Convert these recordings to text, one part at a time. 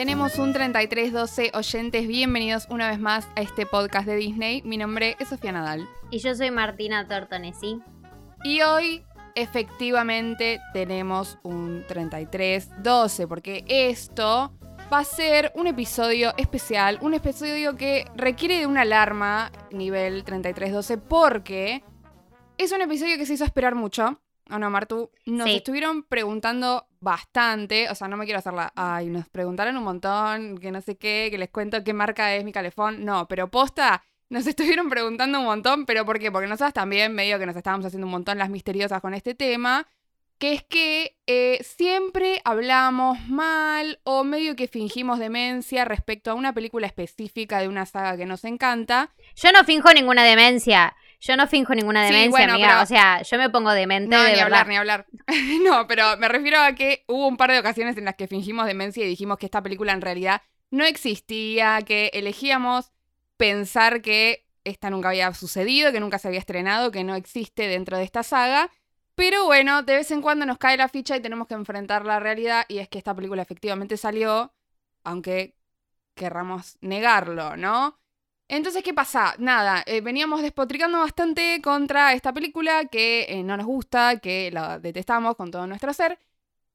Tenemos un 3312 oyentes, bienvenidos una vez más a este podcast de Disney. Mi nombre es Sofía Nadal. Y yo soy Martina Tortonesi. Y hoy efectivamente tenemos un 3312, porque esto va a ser un episodio especial, un episodio que requiere de una alarma nivel 3312, porque es un episodio que se hizo esperar mucho. Ana Martu, nos Sí. estuvieron preguntando bastante, o sea, no me quiero hacerla, ay, nos preguntaron un montón, que no sé qué, que les cuento qué marca es mi calefón, no, pero posta, nos estuvieron preguntando un montón, pero ¿por qué? Porque nosotras también medio que nos estábamos haciendo un montón las misteriosas con este tema, que es que eh, siempre hablamos mal o medio que fingimos demencia respecto a una película específica de una saga que nos encanta, Yo no finjo ninguna demencia. Yo no finjo ninguna Sí, demencia, bueno, amiga. pero- O sea, yo me pongo demente No, de ni verdad. hablar, ni hablar. no, pero me refiero a que hubo un par de ocasiones en las que fingimos demencia y dijimos que esta película en realidad no existía, que elegíamos pensar que esta nunca había sucedido, que nunca se había estrenado, que no existe dentro de esta saga. Pero bueno, de vez en cuando nos cae la ficha y tenemos que enfrentar la realidad y es que esta película efectivamente salió, aunque querramos negarlo, ¿no? Entonces, ¿qué pasa? Nada, eh, veníamos despotricando bastante contra esta película que eh, no nos gusta, que la detestamos con todo nuestro ser.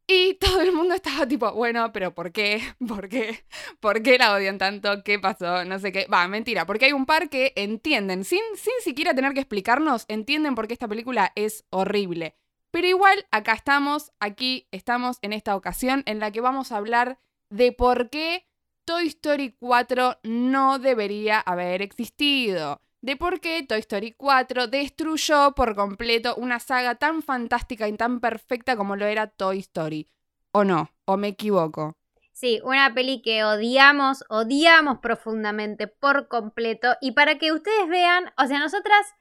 Y todo el mundo estaba tipo, bueno, pero ¿por qué? ¿Por qué? ¿Por qué la odian tanto? ¿Qué pasó? No sé qué. Va, mentira, porque hay un par que entienden, sin, sin siquiera tener que explicarnos, entienden por qué esta película es horrible. Pero igual, acá estamos, aquí estamos en esta ocasión en la que vamos a hablar de por qué Toy Story 4 no debería haber existido. De por qué Toy Story 4 destruyó por completo una saga tan fantástica y tan perfecta como lo era Toy Story. ¿O no? ¿O me equivoco? Sí, una peli que odiamos, odiamos profundamente por completo. Y para que ustedes vean, o sea, nosotras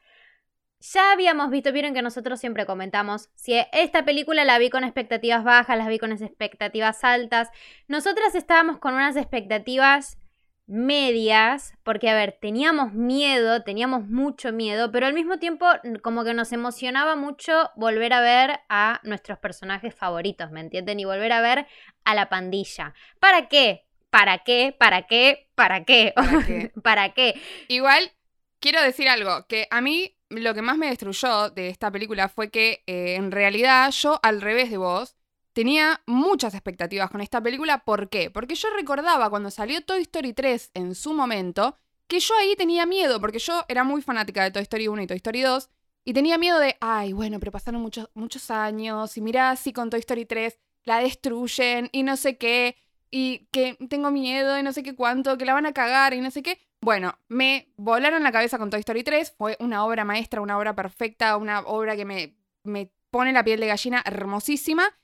ya habíamos visto, vieron que nosotros siempre comentamos, si esta película la vi con expectativas bajas, las vi con expectativas altas. Nosotras estábamos con unas expectativas medias, porque a ver, teníamos miedo, teníamos mucho miedo, pero al mismo tiempo como que nos emocionaba mucho volver a ver a nuestros personajes favoritos, ¿me entienden? Y volver a ver a la pandilla. ¿Para qué? ¿Para qué? ¿Para qué? ¿Para qué? ¿Para qué? ¿Para qué? Igual, quiero decir algo, que a mí lo que más me destruyó de esta película fue que eh, en realidad yo, al revés de vos, tenía muchas expectativas con esta película. ¿Por qué? Porque yo recordaba cuando salió Toy Story 3 en su momento, que yo ahí tenía miedo, porque yo era muy fanática de Toy Story 1 y Toy Story 2, y tenía miedo de, ay, bueno, pero pasaron muchos, muchos años, y mirá si con Toy Story 3 la destruyen, y no sé qué, y que tengo miedo, y no sé qué cuánto, que la van a cagar, y no sé qué. Bueno, me volaron la cabeza con Toy Story 3, fue una obra maestra, una obra perfecta, una obra que me, me pone la piel de gallina hermosísima.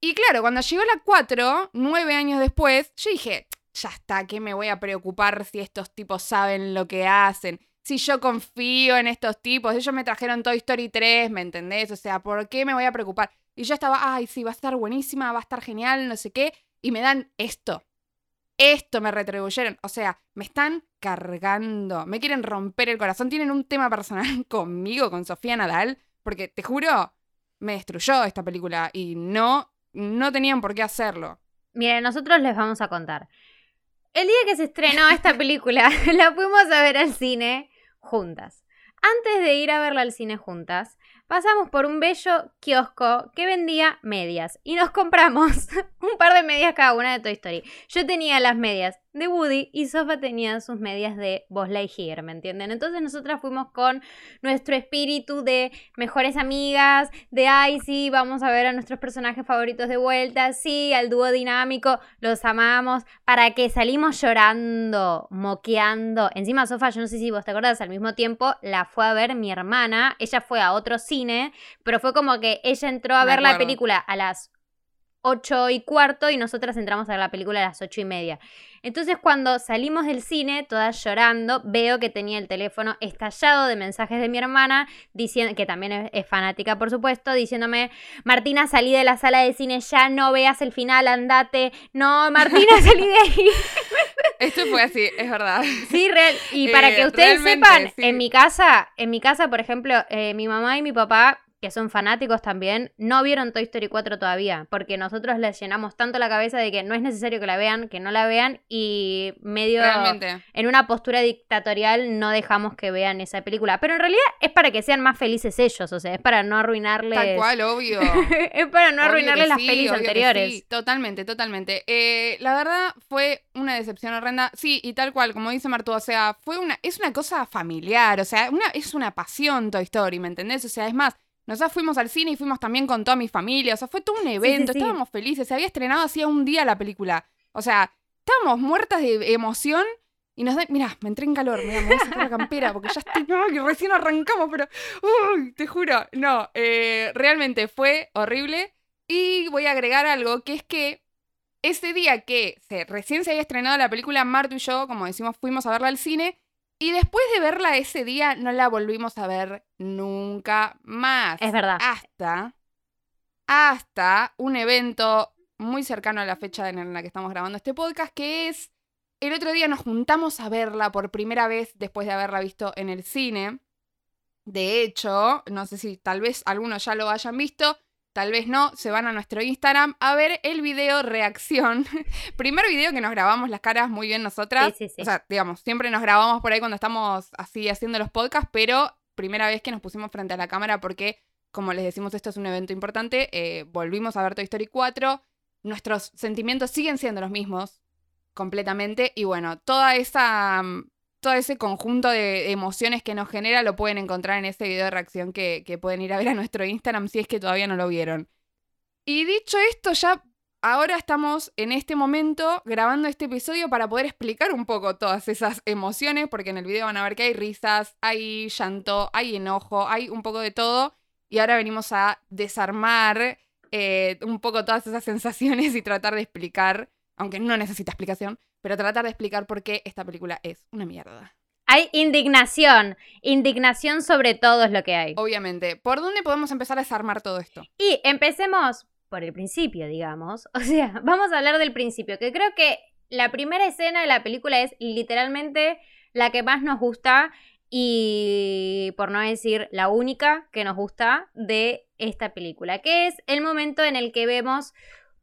Y claro, cuando llegó la 4, nueve años después, yo dije, ya está, ¿qué me voy a preocupar si estos tipos saben lo que hacen? Si yo confío en estos tipos, ellos me trajeron Toy Story 3, ¿me entendés? O sea, ¿por qué me voy a preocupar? Y yo estaba, ay, sí, va a estar buenísima, va a estar genial, no sé qué. Y me dan esto. Esto me retribuyeron. O sea, me están cargando. Me quieren romper el corazón. Tienen un tema personal conmigo, con Sofía Nadal. Porque te juro, me destruyó esta película. Y no, no tenían por qué hacerlo. Miren, nosotros les vamos a contar. El día que se estrenó esta película, la fuimos a ver al cine juntas. Antes de ir a verla al cine juntas, pasamos por un bello kiosco que vendía medias y nos compramos un par de medias cada una de Toy Story. Yo tenía las medias de Woody y Sofa tenía sus medias de Buzz Lightyear, ¿me entienden? Entonces nosotras fuimos con nuestro espíritu de mejores amigas, de ay, sí, vamos a ver a nuestros personajes favoritos de vuelta, sí, al dúo dinámico, los amamos, para que salimos llorando, moqueando. Encima, Sofa, yo no sé si vos te acordás, al mismo tiempo la fue a ver mi hermana, ella fue a otro cine, pero fue como que ella entró a Me ver la película a las 8 y cuarto y nosotras entramos a ver la película a las 8 y media. Entonces cuando salimos del cine, todas llorando, veo que tenía el teléfono estallado de mensajes de mi hermana, diciendo, que también es, es fanática por supuesto, diciéndome, Martina, salí de la sala de cine ya, no veas el final, andate. No, Martina, salí de ahí. Esto fue así, es verdad. Sí, real. Y para Eh, que ustedes sepan, sí. en mi casa, en mi casa, por ejemplo, eh, mi mamá y mi papá que son fanáticos también, no vieron Toy Story 4 todavía, porque nosotros les llenamos tanto la cabeza de que no es necesario que la vean, que no la vean, y medio Realmente. en una postura dictatorial no dejamos que vean esa película. Pero en realidad es para que sean más felices ellos, o sea, es para no arruinarles. Tal cual, obvio. es para no Obvio arruinarles las sí, pelis anteriores. sí. Totalmente, totalmente. Eh, la verdad fue una decepción horrenda. Sí, y tal cual, como dice Martu, o sea, fue una, es una cosa familiar, o sea, una, es una pasión Toy Story, ¿me entendés? O sea, es más, nosotros fuimos al cine y fuimos también con toda mi familia, o sea, fue todo un evento, sí. estábamos felices, se había estrenado hacía un día la película. O sea, estábamos muertas de emoción y nos da, mira, me entré en calor, mira, me voy a sacar la campera porque ya estoy, no, que recién arrancamos, pero, uy, te juro, no, eh, realmente fue horrible. Y voy a agregar algo, que es que ese día que se, recién se había estrenado la película, Marto y yo, como decimos, fuimos a verla al cine. Y después de verla ese día, no la volvimos a ver nunca más. Es verdad. Hasta, hasta un evento muy cercano a la fecha en la que estamos grabando este podcast, que es el otro día nos juntamos a verla por primera vez después de haberla visto en el cine. De hecho, no sé si tal vez algunos ya lo hayan visto, tal vez no, se van a nuestro Instagram a ver el video reacción. Primer video que nos grabamos las caras muy bien nosotras. Sí, sí, sí. O sea, digamos, siempre nos grabamos por ahí cuando estamos así haciendo los podcasts, pero primera vez que nos pusimos frente a la cámara porque, como les decimos, esto es un evento importante. eh, volvimos a ver Toy Story 4. Nuestros sentimientos siguen siendo los mismos completamente. Y bueno, toda esa. Todo ese conjunto de emociones que nos genera lo pueden encontrar en ese video de reacción que, que pueden ir a ver a nuestro Instagram si es que todavía no lo vieron. Y dicho esto, ya ahora estamos en este momento grabando este episodio para poder explicar un poco todas esas emociones, porque en el video van a ver que hay risas, hay llanto, hay enojo, hay un poco de todo. Y ahora venimos a desarmar eh, un poco todas esas sensaciones y tratar de explicar, aunque no necesita explicación, pero tratar de explicar por qué esta película es una mierda. Hay indignación. Indignación sobre todo es lo que hay. Obviamente, ¿por dónde podemos empezar a desarmar todo esto? Y empecemos por el principio, digamos. O sea, vamos a hablar del principio, que creo que la primera escena de la película es literalmente la que más nos gusta y, por no decir, la única que nos gusta de esta película, que es el momento en el que vemos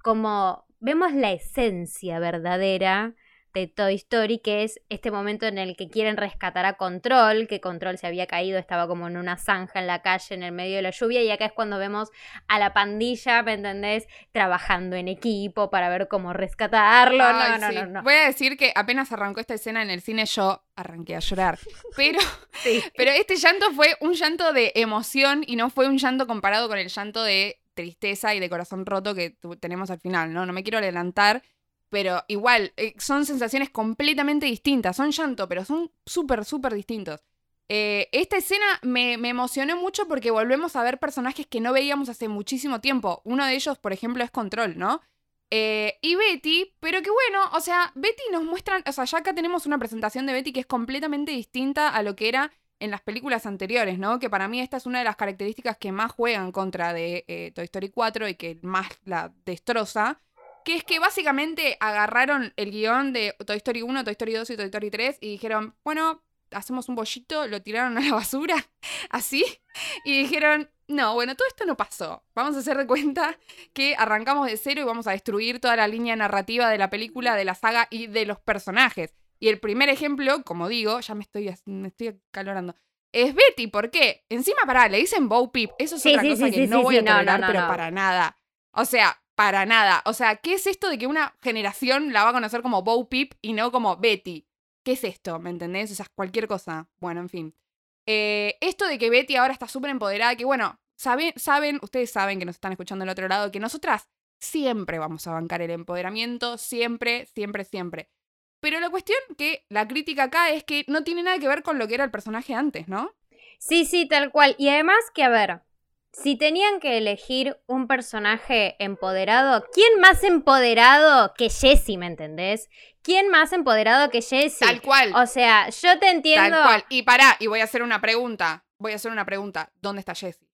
como vemos la esencia verdadera de Toy Story, que es este momento en el que quieren rescatar a Control, que Control se había caído, estaba como en una zanja en la calle en el medio de la lluvia, y acá es cuando vemos a la pandilla, ¿me entendés? Trabajando en equipo para ver cómo rescatarlo. Ay, no, no, sí. no, no. Voy a decir que apenas arrancó esta escena en el cine, yo arranqué a llorar. Pero, Sí. pero este llanto fue un llanto de emoción y no fue un llanto comparado con el llanto de tristeza y de corazón roto que tenemos al final, ¿no? No me quiero adelantar, pero igual, eh, son sensaciones completamente distintas. Son llanto, pero son súper, súper distintos. Eh, esta escena me, me emocionó mucho porque volvemos a ver personajes que no veíamos hace muchísimo tiempo. Uno de ellos, por ejemplo, es Control, ¿no? Eh, y Betty, pero que bueno, o sea, Betty nos muestran, o sea, ya acá tenemos una presentación de Betty que es completamente distinta a lo que era en las películas anteriores, ¿no? Que para mí esta es una de las características que más juegan contra de Toy Story 4 y que más la destroza, que es que básicamente agarraron el guion de Toy Story 1, Toy Story 2 y Toy Story 3 y dijeron, bueno, hacemos un bollito, lo tiraron a la basura, así, y dijeron, no, bueno, todo esto no pasó. Vamos a hacer de cuenta que arrancamos de cero y vamos a destruir toda la línea narrativa de la película, de la saga y de los personajes. Y el primer ejemplo, como digo, ya me estoy, me estoy acalorando, es Betty. ¿Por qué? Encima, pará, le dicen Bo Peep. Eso es Sí, otra sí, cosa sí, que no voy a no, tolerar, no, pero no. para nada. O sea, para nada. O sea, ¿qué es esto de que una generación la va a conocer como Bo Peep y no como Betty? ¿Qué es esto? ¿Me entendés? O sea, cualquier cosa. Bueno, en fin. Eh, esto de que Betty ahora está súper empoderada, que bueno, saben, saben, ustedes saben que nos están escuchando del otro lado, que nosotras siempre vamos a bancar el empoderamiento, siempre, siempre, siempre. Pero la cuestión que la crítica acá es que no tiene nada que ver con lo que era el personaje antes, ¿no? Sí, sí, tal cual. Y además que, a ver, si tenían que elegir un personaje empoderado, ¿quién más empoderado que Jessie, me entendés? ¿Quién más empoderado que Jessie? Tal cual. O sea, yo te entiendo. Tal cual. Y pará, y voy a hacer una pregunta. Voy a hacer una pregunta. ¿Dónde está Jessie?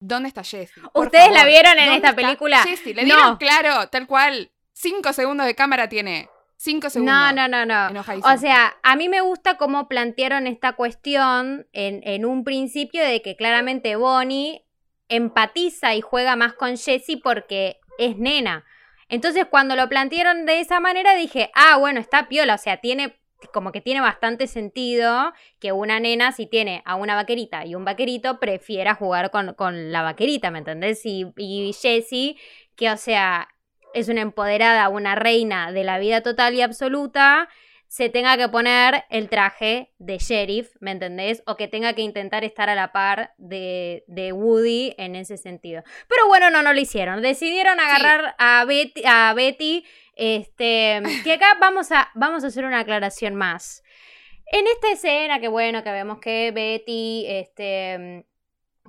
¿Dónde está Jessie? ¿Ustedes la vieron en ¿dónde esta película? Jessie, le No. dieron claro, tal cual. Cinco segundos de cámara tiene. Cinco segundos. No, no, no, no. Enojadísimo. O sea, a mí me gusta cómo plantearon esta cuestión en, en un principio de que claramente Bonnie empatiza y juega más con Jessie porque es nena. Entonces cuando lo plantearon de esa manera dije, ah, bueno, está piola, o sea, tiene como que tiene bastante sentido que una nena, si tiene a una vaquerita y un vaquerito, prefiera jugar con, la vaquerita, ¿me entendés? Y, y Jessie, que o sea, es una empoderada, una reina de la vida total y absoluta, se tenga que poner el traje de sheriff, ¿me entendés? O que tenga que intentar estar a la par de, Woody en ese sentido. Pero bueno, no, no lo hicieron. Decidieron agarrar a, Betty, a Betty, este, que acá vamos a, vamos a hacer una aclaración más. En esta escena, que bueno, que vemos que Betty, este,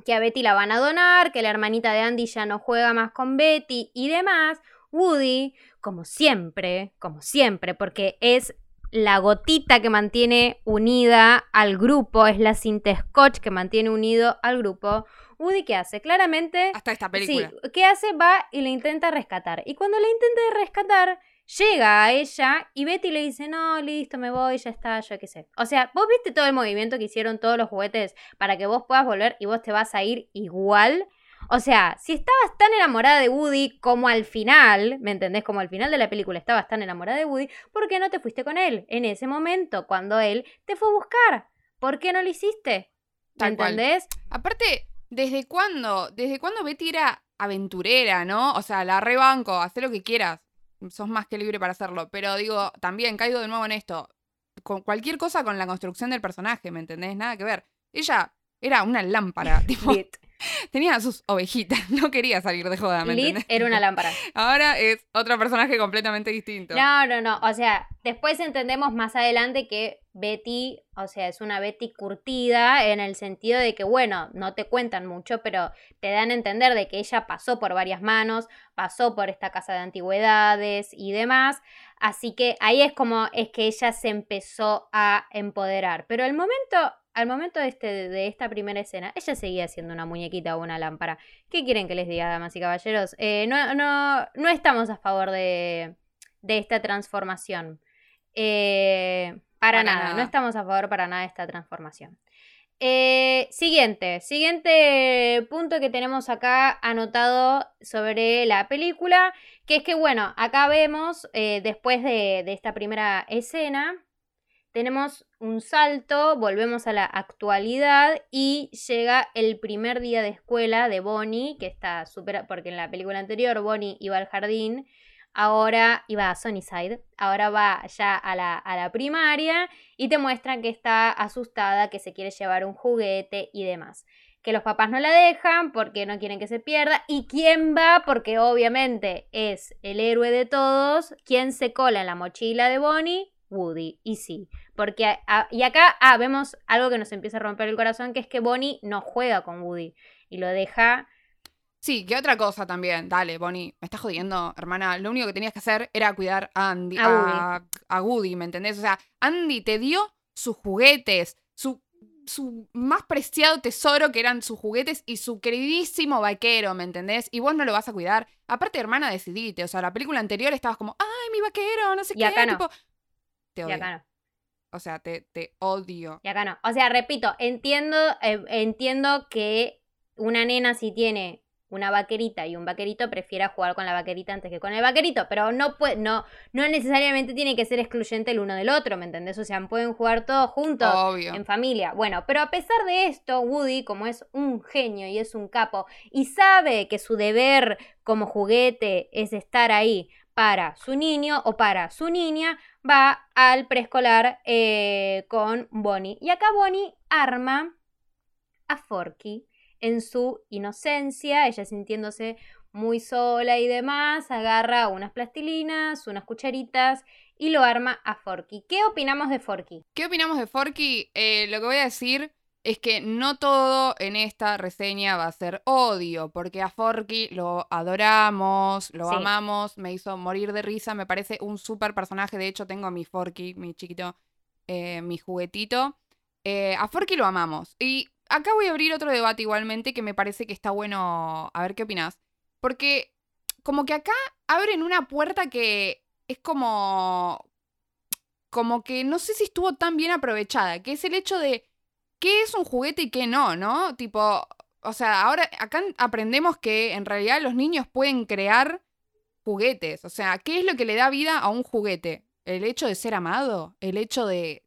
que a Betty la van a donar, que la hermanita de Andy ya no juega más con Betty y demás, Woody, como siempre, como siempre, porque es la gotita que mantiene unida al grupo, es la cinta scotch que mantiene unido al grupo. Woody, ¿qué hace? Claramente. Hasta esta película. Sí, ¿qué hace? Va y le intenta rescatar. Y cuando le intenta rescatar, llega a ella y Betty le dice: No, listo, me voy, ya está, yo qué sé. O sea, vos viste todo el movimiento que hicieron todos los juguetes para que vos puedas volver y vos te vas a ir igual. O sea, si estabas tan enamorada de Woody como al final, ¿me entendés? Como al final de la película estabas tan enamorada de Woody, ¿por qué no te fuiste con él en ese momento cuando él te fue a buscar? ¿Por qué no lo hiciste? ¿Me entendés? Aparte, ¿desde cuándo? ¿Desde cuándo Betty era aventurera, no? O sea, la rebanco, haz lo que quieras. Sos más que libre para hacerlo. Pero digo, también caigo de nuevo en esto. Con cualquier cosa con la construcción del personaje, ¿me entendés? Nada que ver. Ella era una lámpara. tipo, Tenía sus ovejitas, no quería salir de joda, ¿me Lid era una lámpara. Ahora es otro personaje completamente distinto. No, no, no. O sea, después entendemos más adelante que Betty, o sea, es una Betty curtida en el sentido de que, bueno, no te cuentan mucho, pero te dan a entender de que ella pasó por varias manos, pasó por esta casa de antigüedades y demás. Así que ahí es como es que ella se empezó a empoderar. Pero el momento al momento de, este, de esta primera escena, ella seguía siendo una muñequita o una lámpara. ¿Qué quieren que les diga, damas y caballeros? Eh, no, no, no estamos a favor de, de esta transformación. Eh, para, nada, no estamos a favor para nada de esta transformación. Eh, siguiente, siguiente punto que tenemos acá anotado sobre la película, que es que bueno, acá vemos después de, de esta primera escena, tenemos un salto, volvemos a la actualidad y llega el primer día de escuela de Bonnie, que está súper, porque en la película anterior Bonnie iba al jardín, ahora iba a Sunnyside, ahora va ya a la, a la primaria y te muestran que está asustada, que se quiere llevar un juguete y demás. Que los papás no la dejan porque no quieren que se pierda. ¿Y quién va? Porque obviamente es el héroe de todos. ¿Quién se cola en la mochila de Bonnie? Woody. Y sí, porque y acá ah, vemos algo que nos empieza a romper el corazón, que es que Bonnie no juega con Woody y lo deja... Sí, que otra cosa también. Dale, Bonnie, me estás jodiendo, hermana. Lo único que tenías que hacer era cuidar a Andy, a, Woody. ¿me entendés? O sea, Andy te dio sus juguetes, su, su más preciado tesoro que eran sus juguetes y su queridísimo vaquero, ¿me entendés? Y vos no lo vas a cuidar. Aparte, hermana, decidite. O sea, la película anterior estabas como, ay, mi vaquero, no sé qué. Acá tipo, te odio. Y acá no. O sea, te, te odio. Y acá no. O sea, repito, entiendo, eh, entiendo que una nena si tiene una vaquerita y un vaquerito prefiera jugar con la vaquerita antes que con el vaquerito, pero no puede, no, no necesariamente tiene que ser excluyente el uno del otro, ¿me entendés? O sea, pueden jugar todos juntos en familia. Bueno, pero a pesar de esto, Woody, como es un genio y es un capo, y sabe que su deber como juguete es estar ahí para su niño o para su niña, va al preescolar eh, con Bonnie. Y acá Bonnie arma a Forky en su inocencia, ella sintiéndose muy sola y demás, agarra unas plastilinas, unas cucharitas y lo arma a Forky. ¿Qué opinamos de Forky? ¿Qué opinamos de Forky? Eh, lo que voy a decir es que no todo en esta reseña va a ser odio, porque a Forky lo adoramos, lo amamos, me hizo morir de risa, me parece un súper personaje, de hecho tengo a mi Forky, mi chiquito, eh, mi juguetito. Eh, a Forky lo amamos. Y acá voy a abrir otro debate igualmente que me parece que está bueno, a ver qué opinas, porque como que acá abren una puerta que es como... como que no sé si estuvo tan bien aprovechada, que es el hecho de qué es un juguete y qué no, ¿no? Tipo, o sea, ahora acá aprendemos que en realidad los niños pueden crear juguetes. O sea, ¿qué es lo que le da vida a un juguete? ¿El hecho de ser amado? ¿El hecho de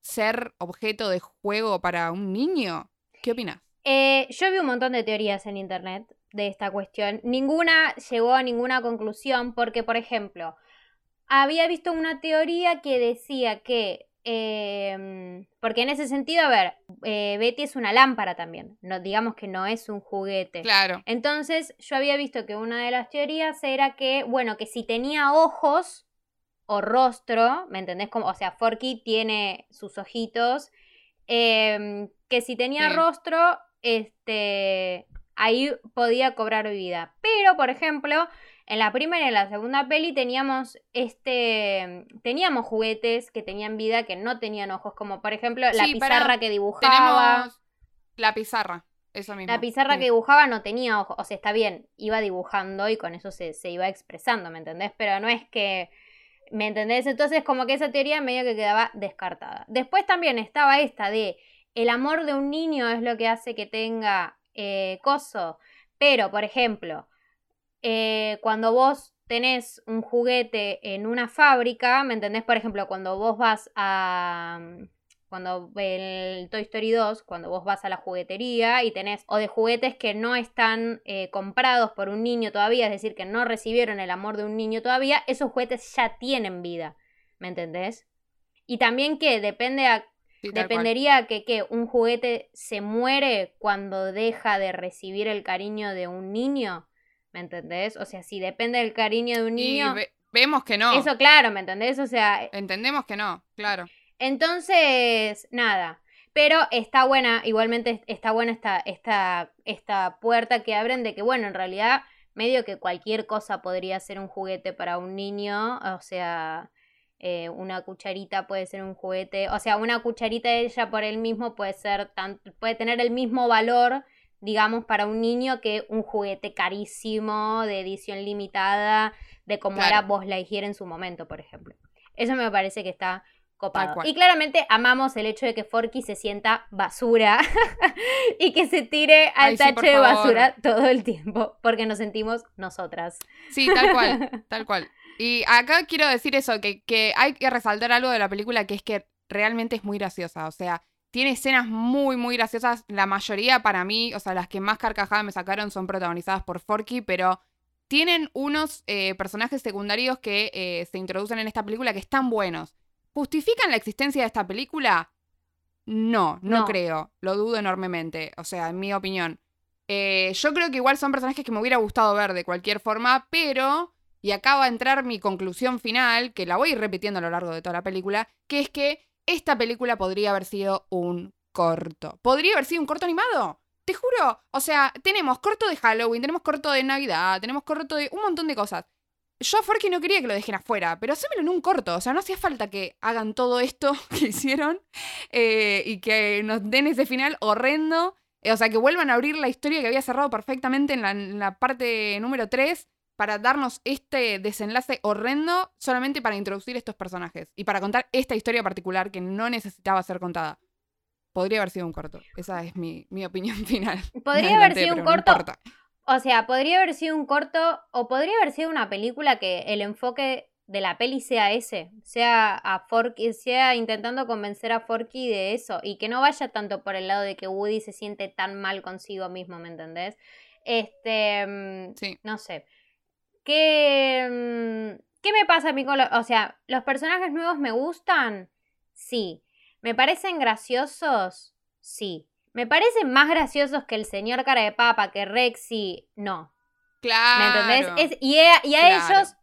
ser objeto de juego para un niño? ¿Qué opinas? Eh, yo vi un montón de teorías en internet de esta cuestión. Ninguna llegó a ninguna conclusión porque, por ejemplo, había visto una teoría que decía que Em, porque en ese sentido, a ver, eh, Betty es una lámpara también. No, digamos que no es un juguete. Claro. Entonces, yo había visto que una de las teorías era que, bueno, que si tenía ojos o rostro, ¿me entendés? Como, o sea, Forky tiene sus ojitos. Em, que si tenía rostro, este. Ahí podía cobrar vida. Pero, por ejemplo, en la primera y en la segunda peli teníamos este teníamos juguetes que tenían vida que no tenían ojos, como por ejemplo la pizarra que dibujaba. Tenemos la pizarra, eso mismo. La pizarra que dibujaba no tenía ojos, o sea, está bien, iba dibujando y con eso se, se iba expresando, ¿me entendés? Pero no es que ¿Me entendés? Entonces como que esa teoría medio que quedaba descartada. Después también estaba esta de el amor de un niño es lo que hace que tenga eh, coso. Pero, por ejemplo, eh, cuando vos tenés un juguete en una fábrica, ¿me entendés? Por ejemplo, cuando vos vas a... Mm, cuando el Toy Story 2, cuando vos vas a la juguetería y tenés o de juguetes que no están eh, comprados por un niño todavía, es decir, que no recibieron el amor de un niño todavía, esos juguetes ya tienen vida, ¿me entendés? Y también que depende a, dependería que, que un juguete se muere cuando deja de recibir el cariño de un niño. ¿Me entendés? O sea, si depende del cariño de un niño. vemos que no. Eso, claro, ¿me entendés? O sea. Eh, Entendemos que no, claro. Entonces, nada. Pero está buena, igualmente está buena esta, esta, esta puerta que abren de que, bueno, en realidad, medio que cualquier cosa podría ser un juguete para un niño. O sea, eh, una cucharita puede ser un juguete. O sea, una cucharita de ella por él mismo puede ser tan, puede tener el mismo valor digamos, para un niño que un juguete carísimo, de edición limitada, de como era Buzz Lightyear en su momento, por ejemplo. Eso me parece que está copado. Y claramente amamos el hecho de que Forky se sienta basura y que se tire al tacho de basura todo el tiempo, porque nos sentimos nosotras. Sí, tal cual, tal cual. Y acá quiero decir eso, que, que hay que resaltar algo de la película que es que realmente es muy graciosa. O sea, tiene escenas muy, muy graciosas. La mayoría para mí, o sea, las que más carcajadas me sacaron son protagonizadas por Forky, pero tienen unos eh, personajes secundarios que eh, se introducen en esta película que están buenos. ¿Justifican la existencia de esta película? No, no, creo. Lo dudo enormemente. O sea, en mi opinión. Eh, yo creo que igual son personajes que me hubiera gustado ver de cualquier forma, pero. Y acaba de entrar mi conclusión final, que la voy a ir repitiendo a lo largo de toda la película, que es que esta película podría haber sido un corto. ¿Podría haber sido un corto animado? Te juro. O sea, tenemos corto de Halloween, tenemos corto de Navidad, tenemos corto de un montón de cosas. Yo a Forky no quería que lo dejen afuera, pero hacémelo en un corto. O sea, no hacía falta que hagan todo esto que hicieron eh, y que nos den ese final horrendo. O sea, que vuelvan a abrir la historia que había cerrado perfectamente en la, en la parte número 3 para darnos este desenlace horrendo solamente para introducir estos personajes y para contar esta historia particular que no necesitaba ser contada. Podría haber sido un corto. Esa es mi, opinión final. Podría haber sido un corto. o sea, podría haber sido un corto o podría haber sido una película que el enfoque de la peli sea ese, sea a Forky, sea intentando convencer a Forky de eso y que no vaya tanto por el lado de que Woody se siente tan mal consigo mismo, ¿me entendés? Este, mm, sí. no sé. ¿Qué, mm, ¿Qué me pasa a mí con los... O sea, ¿los personajes nuevos me gustan? Sí. ¿Me parecen graciosos? Sí. ¿Me parecen más graciosos que el señor cara de papa, que Rexy? No. Claro. ¿Me entendés? y a, ellos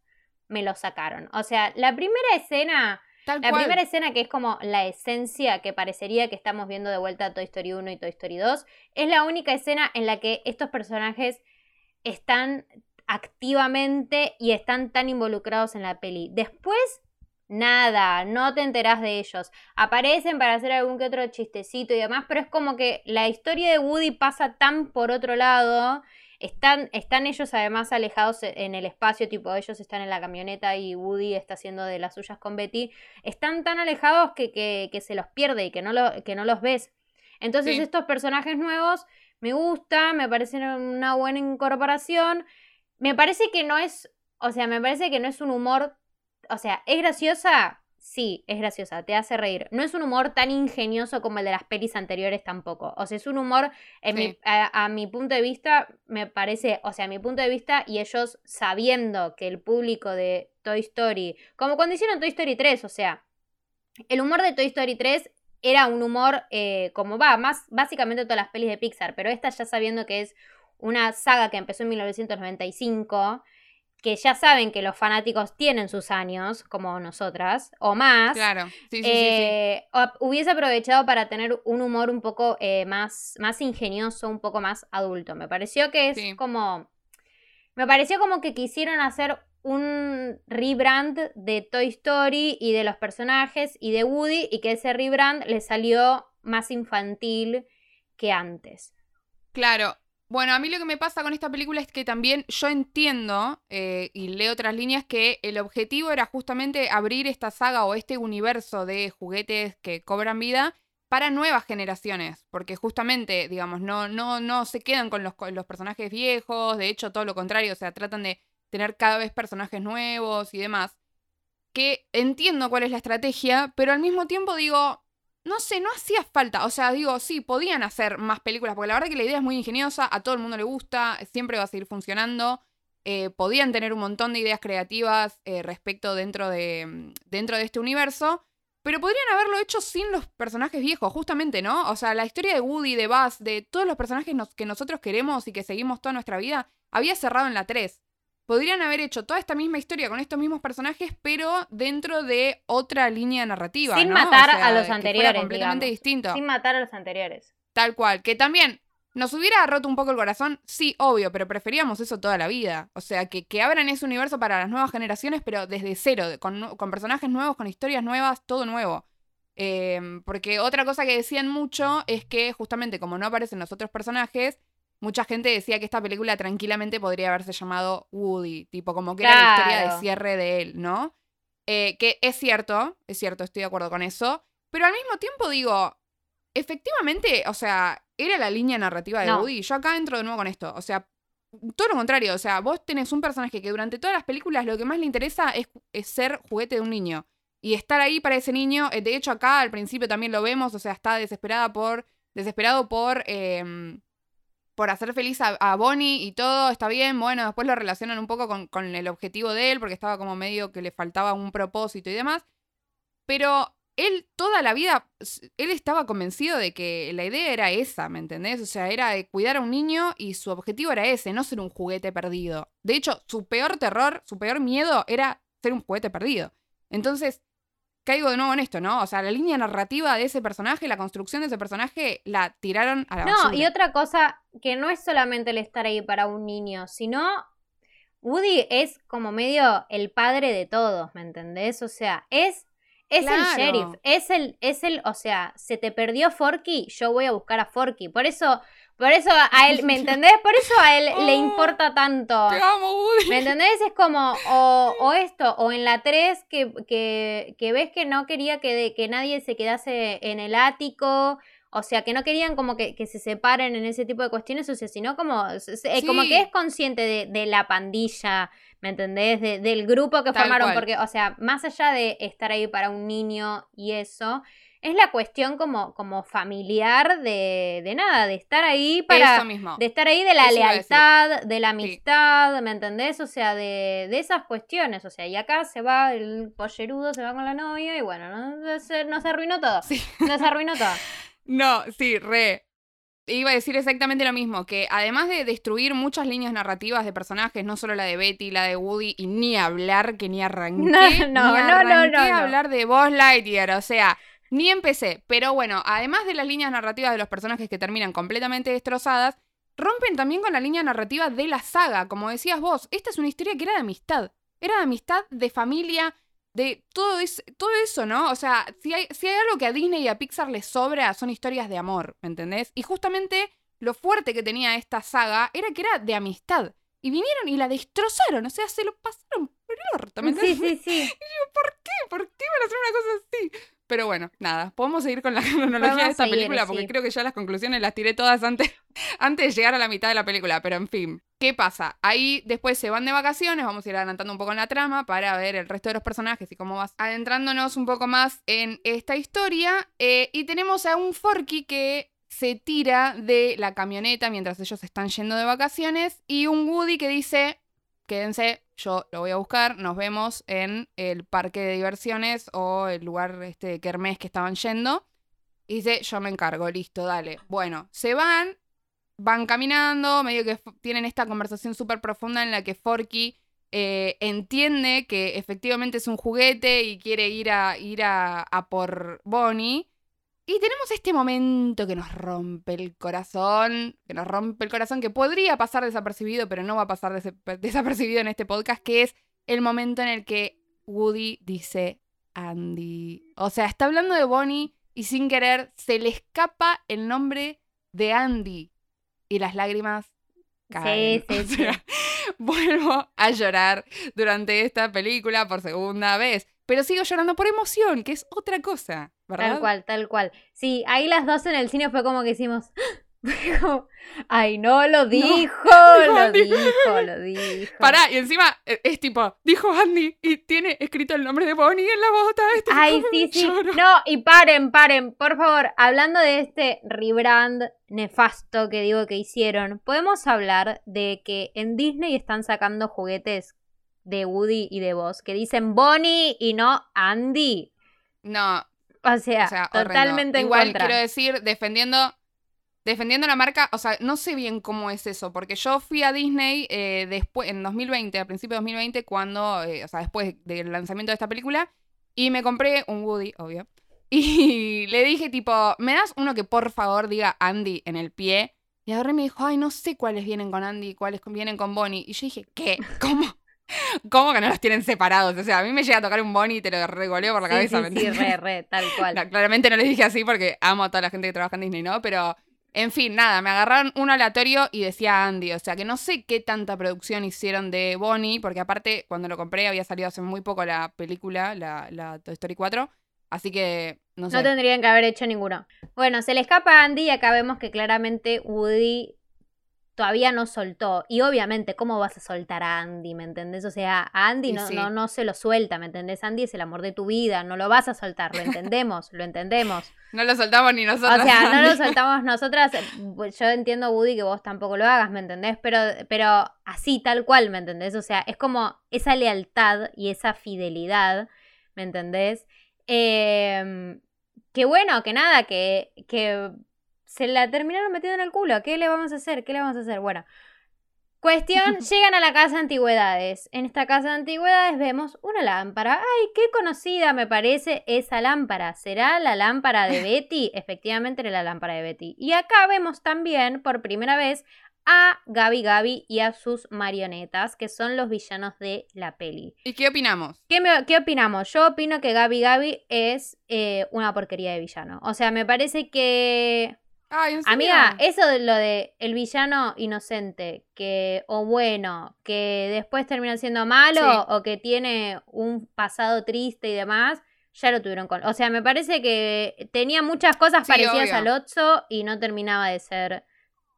me lo sacaron. O sea, la primera escena... la primera escena que es como la esencia que parecería que estamos viendo de vuelta a Toy Story 1 y Toy Story 2, es la única escena en la que estos personajes están activamente y están tan involucrados en la peli. Después, nada, no te enterás de ellos. Aparecen para hacer algún que otro chistecito y demás, pero es como que la historia de Woody pasa tan por otro lado. Están, están ellos además alejados en el espacio, tipo ellos están en la camioneta y Woody está haciendo de las suyas con Betty. Están tan alejados que, que, se los pierde y que no, lo, que no los ves. Entonces estos personajes nuevos me gusta, me parece una buena incorporación. Me parece que no es, o sea, me parece que no es un humor, o sea, es graciosa, sí, es graciosa, te hace reír. No es un humor tan ingenioso como el de las pelis anteriores tampoco. O sea, es un humor, a, mi punto de vista, me parece, o sea, a mi punto de vista, y ellos sabiendo que el público de Toy Story, como cuando hicieron Toy Story 3, o sea, el humor de Toy Story 3 era un humor eh, como va, más básicamente todas las pelis de Pixar, pero esta ya sabiendo que es una saga que empezó en 1995 que ya saben que los fanáticos tienen sus años, como nosotras, o más. Claro, sí, sí, sí, eh, Hubiese aprovechado para tener un humor un poco eh, más, más ingenioso, un poco más adulto. Me pareció que es como. Me pareció como que quisieron hacer un rebrand de Toy Story y de los personajes y de Woody, y que ese rebrand le salió más infantil que antes. Claro, bueno, a mí lo que me pasa con esta película es que también yo entiendo eh, y leo otras líneas que el objetivo era justamente abrir esta saga o este universo de juguetes que cobran vida para nuevas generaciones, porque justamente, digamos, no, no, no se quedan con los, con los personajes viejos, de hecho todo lo contrario, o sea, tratan de tener cada vez personajes nuevos y demás, que entiendo cuál es la estrategia, pero al mismo tiempo digo, no sé, no hacía falta. O sea, digo, sí, podían hacer más películas, porque la verdad que la idea es muy ingeniosa, a todo el mundo le gusta, siempre va a seguir funcionando. Eh, podían tener un montón de ideas creativas eh, respecto dentro de, mm, dentro de este universo, pero podrían haberlo hecho sin los personajes viejos, justamente, ¿no? O sea, la historia de Woody, de Buzz, de todos los personajes que nosotros queremos y que seguimos toda nuestra vida, había cerrado en la 3 podrían haber hecho toda esta misma historia con estos mismos personajes, pero dentro de otra línea narrativa. Sin matar a los anteriores. completamente distinto. Sin matar a los anteriores. Tal cual. Que también nos hubiera roto un poco el corazón, sí, obvio, pero preferíamos eso toda la vida. O sea, que, que abran ese universo para las nuevas generaciones, pero desde cero, con, con personajes nuevos, con historias nuevas, todo nuevo. Em, porque otra cosa que decían mucho es que justamente como no aparecen los otros personajes, mucha gente decía que esta película tranquilamente podría haberse llamado Woody, tipo como que era la historia de cierre de él, ¿no? Eh, que es cierto, es cierto, estoy de acuerdo con eso, pero al mismo tiempo digo, efectivamente, o sea, era la línea narrativa de Woody. Yo acá entro de nuevo con esto, o sea, todo lo contrario, o sea, vos tenés un personaje que durante todas las películas lo que más le interesa es, ser juguete de un niño. Y estar ahí para ese niño, eh, de hecho acá al principio también lo vemos, o sea, está desesperada por, desesperado por... Em, por hacer feliz a, Bonnie y todo, está bien, bueno, después lo relacionan un poco con, el objetivo de él, porque estaba como medio que le faltaba un propósito y demás, pero él toda la vida, él estaba convencido de que la idea era esa, ¿me entendés? O sea, era cuidar a un niño y su objetivo era ese, no ser un juguete perdido. De hecho, su peor terror, su peor miedo era ser un juguete perdido. Entonces, caigo de nuevo en esto, ¿no? O sea, la línea narrativa de ese personaje, la construcción de ese personaje, la tiraron a la No, y otra cosa que no es solamente el estar ahí para un niño, sino Woody es como medio el padre de todos, ¿me entendés? O sea, es es el sheriff, es el es el, o sea, se te perdió Forky, yo voy a buscar a Forky. Por eso por eso a él, ¿me entendés? Por eso a él le oh, importa tanto. Te amo, Woody. ¿Me entendés? Es como, o, esto, o en la 3 que, que, ves que no quería que, que nadie se quedase en el ático. O sea, que no querían como que, se separen en ese tipo de cuestiones, o sea, sino como, eh, como que es consciente de, la pandilla, ¿me entendés? del grupo que formaron, porque, o sea, más allá de estar ahí para un niño y eso, es la cuestión como, como familiar de, de nada, de estar ahí para... Eso mismo. De estar ahí de la lealtad, de la amistad, ¿me entendés? O sea, de, de, esas cuestiones. O sea, y acá se va el pollerudo, se va con la novia y bueno, no se, no se arruinó todo. Sí. No se arruinó todo. no, sí, re. Iba a decir exactamente lo mismo, que además de destruir muchas líneas narrativas de personajes, no solo la de Betty, la de Woody, y ni hablar, que ni arranqué, no, no, ni no, no, no, hablar de Buzz Lightyear, o sea, ni empecé. Pero bueno, además de las líneas narrativas de los personajes que terminan completamente destrozadas, rompen también con la línea narrativa de la saga. Como decías vos, esta es una historia que era de amistad. Era de amistad, de familia, de todo, todo eso, ¿no? O sea, si hay, si hay algo que a Disney y a Pixar les sobra, son historias de amor, ¿me entendés? Y justamente lo fuerte que tenía esta saga era que era de amistad. Y vinieron y la destrozaron, o sea, se lo pasaron por el orto, ¿me entendés? Sí, sí, sí. Y yo, ¿por qué? ¿Por qué van a hacer una cosa así? Pero bueno, nada, podemos seguir con la cronología Podemos de esta seguir, película porque sí. creo que ya las conclusiones las tiré todas antes, antes de llegar a la mitad de la película, pero en fin. ¿Qué pasa? Ahí después se van de vacaciones, vamos a ir adelantando un poco en la trama para ver el resto de los personajes y cómo vas adentrándonos un poco más en esta historia. eh, y tenemos a un Forky que se tira de la camioneta mientras ellos están yendo de vacaciones y un Woody que dice, quédense, yo lo voy a buscar, nos vemos en el parque de diversiones o el lugar este de Kermés que estaban yendo. Y dice, yo me encargo, listo, dale. Bueno, se van, van caminando, medio que tienen esta conversación súper profunda en la que Forky eh, entiende que efectivamente es un juguete y quiere ir a, ir a, a por Bonnie. Y tenemos este momento que nos rompe el corazón, que nos rompe el corazón, que podría pasar desapercibido, pero no va a pasar desapercibido en este podcast, que es el momento en el que Woody dice Andy. O sea, está hablando de Bonnie y sin querer se le escapa el nombre de Andy. Y las lágrimas caen. Sí, sí, O sea, vuelvo a llorar durante esta película por segunda vez. Pero sigo llorando por emoción, que es otra cosa, ¿verdad? Tal cual, tal cual. Sí, ahí las dos en el cine fue como que hicimos. como, Ay, no, lo dijo, lo Andy. dijo, lo dijo. Pará, y encima eh, es tipo, dijo Andy y tiene escrito el nombre de Bonnie en la bota. Este Ay, sí, sí. Lloro. No, y paren, paren, por favor. Hablando de este rebrand nefasto que digo que hicieron, podemos hablar de que en Disney están sacando juguetes de Woody y de Buzz que dicen Bonnie y no Andy. No, O sea, o sea, horrendo. totalmente en Igual contra. quiero decir, defendiendo, defendiendo la marca, o sea, no sé bien cómo es eso, porque yo fui a Disney eh, después, en 2020, a principios de 2020, cuando, eh, o sea, después del lanzamiento de esta película, y me compré un Woody, obvio. Y le dije, tipo, ¿me das uno que por favor diga Andy en el pie? Y y me dijo, ay, no sé cuáles vienen con Andy y cuáles vienen con Bonnie. Y yo dije, ¿qué? ¿Cómo? ¿Cómo que no los tienen separados? O sea, a mí me llega a tocar un Bonnie y te lo regoleo por la Sí, cabeza. sí, ¿me sí, entiendes? re, re, tal cual. No, claramente no les dije así porque amo a toda la gente que trabaja en Disney, ¿no? Pero, en fin, nada, me agarraron un aleatorio y decía Andy. O sea, que no sé qué tanta producción hicieron de Bonnie, porque aparte, cuando lo compré, había salido hace muy poco la película, la, la Toy Story 4. Así que, no sé. No tendrían que haber hecho ninguno. Bueno, se le escapa a Andy y acá vemos que claramente Woody todavía no soltó. Y obviamente, ¿cómo vas a soltar a Andy? ¿Me entendés? O sea, a Andy no, sí. no, no se lo suelta, ¿me entendés? Andy es el amor de tu vida, no lo vas a soltar, lo entendemos, lo entendemos. No lo soltamos ni nosotros. O sea, no lo soltamos nosotras. eh, Yo entiendo, Woody, que vos tampoco lo hagas, ¿me entendés? Pero, pero así, tal cual, ¿me entendés? O sea, es como esa lealtad y esa fidelidad, ¿me entendés? Eh, que bueno, que nada, que, que se la terminaron metiendo en el culo. ¿Qué le vamos a hacer? ¿Qué le vamos a hacer? Bueno. Cuestión, llegan a la casa de antigüedades. En esta casa de antigüedades vemos una lámpara. Ay, qué conocida me parece esa lámpara. ¿Será la lámpara de Betty? Efectivamente era la lámpara de Betty. Y acá vemos también, por primera vez, a Gabi Gabi y a sus marionetas, que son los villanos de la peli. ¿Y qué opinamos? ¿Qué, me- qué opinamos? Yo opino que Gabi Gabi es eh, una porquería de villano. O sea, me parece que Ay, ¿en serio? Amiga, eso de lo de el villano inocente, que, o bueno, que después termina siendo malo, Sí. o que tiene un pasado triste y demás, ya lo tuvieron con. O sea, me parece que tenía muchas cosas Sí, parecidas obvio. al Otso y no terminaba de ser.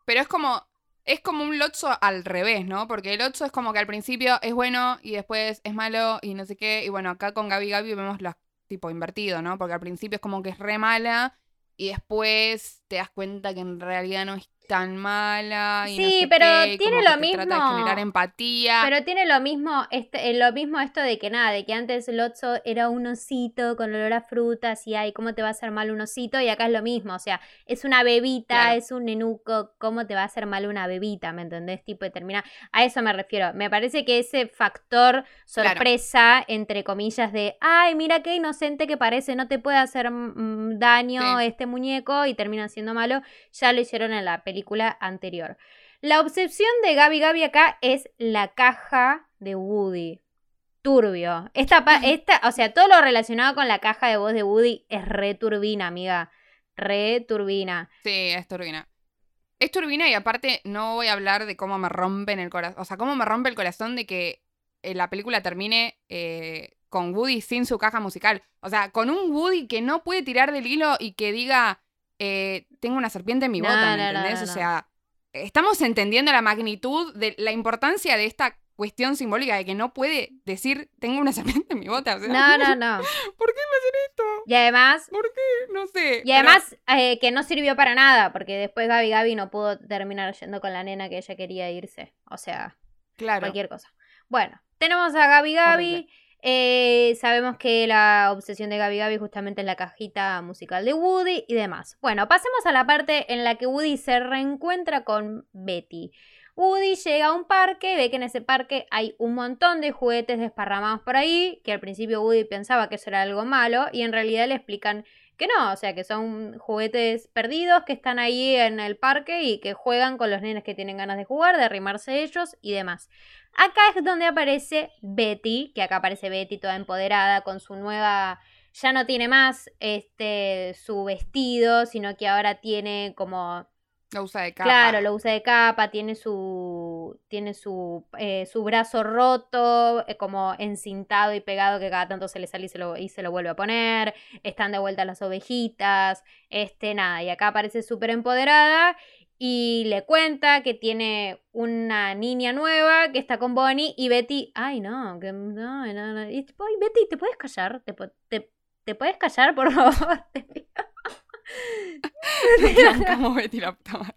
Pero es como. Es como un Lotso al revés, ¿no? Porque el Lotso es como que al principio es bueno y después es malo y no sé qué. Y bueno, acá con Gabi Gabi vemos la tipo invertido, ¿no? Porque al principio es como que es re mala y después te das cuenta que en realidad no es tan mala. Y no Sí, sé pero qué, tiene lo te Trata de mismo. generar empatía. Pero tiene lo mismo, este, eh, lo mismo esto de que nada, de que antes el Otso era un osito con olor a frutas y ay, ¿cómo te va a hacer mal un osito? Y acá es lo mismo, o sea, es una bebita, Claro. es un nenuco, ¿cómo te va a hacer mal una bebita? ¿Me entendés? Tipo, y termina. A eso me refiero. Me parece que ese factor sorpresa, entre comillas, de ay, mira qué inocente que parece, no te puede hacer daño Sí. este muñeco y termina siendo malo, ya lo hicieron en la película anterior. La obsesión de Gabi Gabi acá es la caja de Woody. Turbio. Esta, pa- esta, o sea, todo lo relacionado con la caja de voz de Woody es re turbina, amiga. Re turbina. Sí, es turbina. Es turbina y aparte no voy a hablar de cómo me rompen el corazón. O sea, cómo me rompe el corazón de que eh, la película termine eh, con Woody sin su caja musical. O sea, con un Woody que no puede tirar del hilo y que diga, eh, tengo una serpiente en mi No, bota, ¿me no, entendés? no, O sea, estamos entendiendo la magnitud de la importancia de esta cuestión simbólica de que no puede decir, tengo una serpiente en mi bota. O sea, No, no, no. ¿Por qué me hacen esto? Y además, ¿Por qué? No sé. y además eh, que no sirvió para nada, porque después Gaby Gaby no pudo terminar yendo con la nena que ella quería irse. O sea, claro. cualquier cosa. Bueno, tenemos a Gaby Gaby. Eh, sabemos que la obsesión de Gaby Gaby justamente es la cajita musical de Woody y demás. Bueno, pasemos a la parte en la que Woody se reencuentra con Betty. Woody llega a un parque, ve que en ese parque hay un montón de juguetes desparramados por ahí, que al principio Woody pensaba que eso era algo malo, y en realidad le explican que no, o sea, que son juguetes perdidos que están ahí en el parque y que juegan con los nenes que tienen ganas de jugar, de arrimarse ellos y demás. Acá es donde aparece Betty, que acá aparece Betty toda empoderada con su nueva ya no tiene más este su vestido, sino que ahora tiene como Lo usa de capa. Claro, lo usa de capa, tiene su. tiene su. eh, su brazo roto, eh, como encintado y pegado, que cada tanto se le sale y se, lo, y se lo vuelve a poner. Están de vuelta las ovejitas. Este, nada. Y acá aparece súper empoderada. Y le cuenta que tiene una niña nueva que está con Bonnie. Y Betty. Ay, no, que no, no, no. Y tipo, "Ay, Betty, ¿te puedes callar? ¿Te, te, te puedes callar, por favor? No te bancamos, Betty, la puta madre.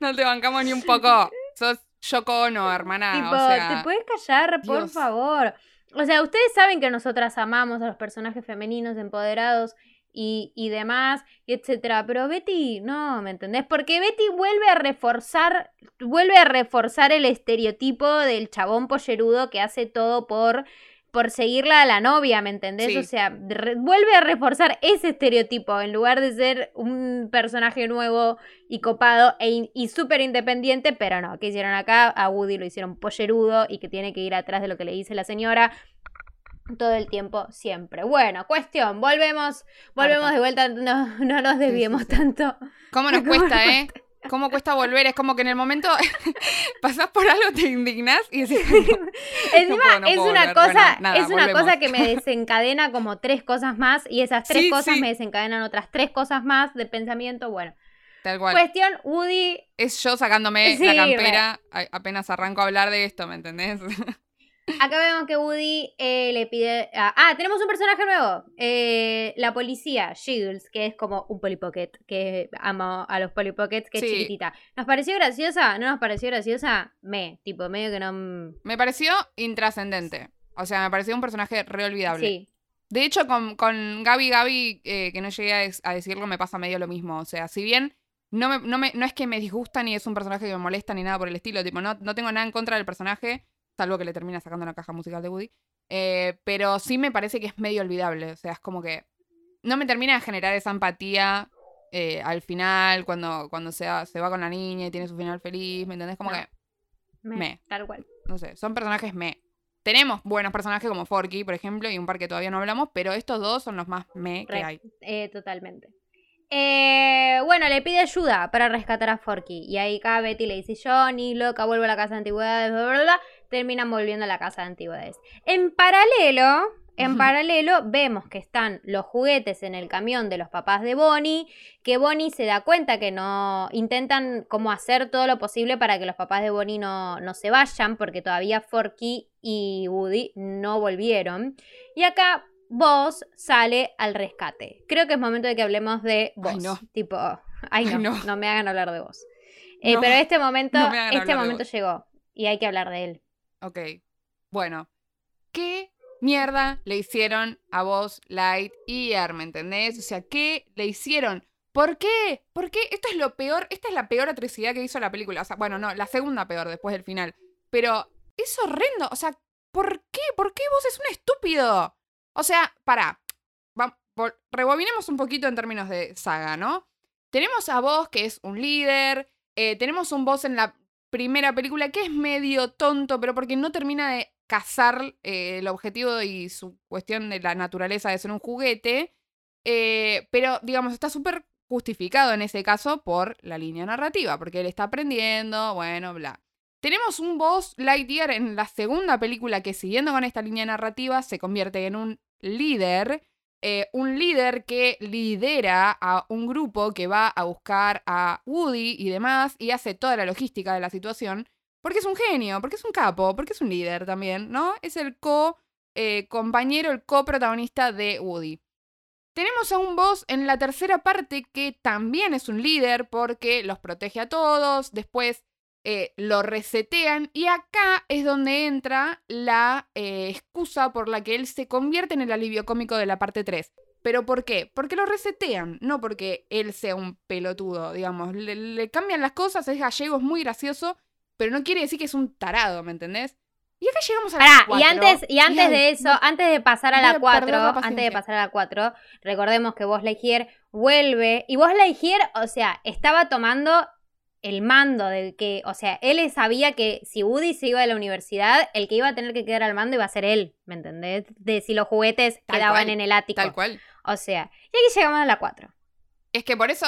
No te bancamos ni un poco. Sos Yoko Ono, hermana. Tipo, o sea, ¿te puedes callar, por Dios. favor? O sea, ustedes saben que nosotras amamos a los personajes femeninos empoderados y, y demás, etcétera. Pero Betty, no, ¿me entendés? Porque Betty vuelve a reforzar, vuelve a reforzar el estereotipo del chabón pollerudo que hace todo por, por seguirla a la novia, ¿me entendés? Sí. O sea, vuelve a reforzar ese estereotipo en lugar de ser un personaje nuevo y copado e in- y súper independiente, pero no, ¿qué hicieron acá? A Woody lo hicieron pollerudo y que tiene que ir atrás de lo que le dice la señora todo el tiempo, siempre. Bueno, cuestión, volvemos, volvemos de vuelta, no, no nos desviemos sí, sí. tanto. ¿Cómo nos ¿Cómo cuesta, nos eh? ¿Cómo cuesta volver? Es como que en el momento pasás por algo, te indignás y decís, "Ay, no". Encima puedo, no es una volver. cosa, Bueno, nada, es una volvemos. cosa que me desencadena como tres cosas más y esas tres Sí, cosas sí. me desencadenan otras tres cosas más de pensamiento. Bueno, Tal cual. cuestión, Woody es yo sacándome Sí, la campera apenas arranco a hablar de esto, ¿me entendés? Acá vemos que Woody eh, le pide. a- Ah, tenemos un personaje nuevo. Eh, la policía, Shields, que es como un Polly Pocket. Que amo a los Polly Pockets, que es Sí. chiquitita. ¿Nos pareció graciosa? ¿No nos pareció graciosa? Me, tipo, medio que no. Me pareció intrascendente. O sea, me pareció un personaje re olvidable. Sí. De hecho, con, con Gaby Gaby, eh, que no llegué a, des- a decirlo, me pasa medio lo mismo. O sea, si bien no, me, no, me- no es que me disgusta ni es un personaje que me molesta ni nada por el estilo, tipo, no, no tengo nada en contra del personaje, salvo que le termina sacando la caja musical de Woody. eh, pero sí me parece que es medio olvidable. O sea, es como que no me termina de generar esa empatía eh, al final, cuando, cuando se, va- se va con la niña y tiene su final feliz, ¿me entendés? Como No. que, Me, Me. Tal cual. no sé, son personajes me. Tenemos buenos personajes como Forky, por ejemplo, y un par que todavía no hablamos, pero estos dos son los más me que hay. Eh, totalmente. Eh, bueno, le pide ayuda para rescatar a Forky. Y ahí acá Betty le dice, yo ni loca, vuelvo a la casa de antigüedades, bla, bla, bla. Terminan volviendo a la casa de antigüedades. En paralelo, en paralelo, vemos que están los juguetes en el camión de los papás de Bonnie, que Bonnie se da cuenta que no intentan como hacer todo lo posible para que los papás de Bonnie no, no se vayan, porque todavía Forky y Woody no volvieron. Y acá Vos sale al rescate. Creo que es momento de que hablemos de vos. Ay, no. Tipo, ay no, no, no. me hagan hablar de vos. Eh, pero este momento, este momento llegó y hay que hablar de él. Ok. Bueno. ¿Qué mierda le hicieron a vos, Light y Air, ¿me entendés? O sea, ¿qué le hicieron? ¿Por qué? ¿Por qué? Esto es lo peor, esta es la peor atrocidad que hizo la película. O sea, bueno, no, la segunda peor después del final. Pero es horrendo. O sea, ¿por qué? ¿Por qué vos es un estúpido? O sea, pará. Rebobinemos un poquito en términos de saga, ¿no? Tenemos a vos, que es un líder. eh, tenemos un boss en la primera película que es medio tonto, pero porque no termina de cazar eh, el objetivo y su cuestión de la naturaleza de ser un juguete. eh, pero, digamos, está súper justificado en ese caso por la línea narrativa, porque él está aprendiendo, bueno, bla. Tenemos un boss Lightyear en la segunda película que siguiendo con esta línea narrativa se convierte en un líder. Eh, un líder que lidera a un grupo que va a buscar a Woody y demás y hace toda la logística de la situación. Porque es un genio, porque es un capo, porque es un líder también, ¿no? Es el co eh, compañero, el coprotagonista de Woody. Tenemos a un boss en la tercera parte que también es un líder porque los protege a todos, después eh, lo resetean y acá es donde entra la eh, excusa por la que él se convierte en el alivio cómico de la parte 3. ¿Pero por qué? Porque lo resetean, no porque él sea un pelotudo, digamos. Le, le cambian las cosas, es gallego, es muy gracioso, pero no quiere decir que es un tarado, ¿me entendés? Y acá llegamos a la Pará, y cuatro. antes, y antes de eso, antes de pasar a la perder 4, la antes de pasar a la 4, recordemos que Buzz Lightyear vuelve, y Buzz Lightyear, o sea, estaba tomando el mando del que, o sea, él sabía que si Woody se iba de la universidad, el que iba a tener que quedar al mando iba a ser él, ¿me entendés? De si los juguetes Tal quedaban cual, en el ático. Tal cual. O sea, y aquí llegamos a la 4. Es que por eso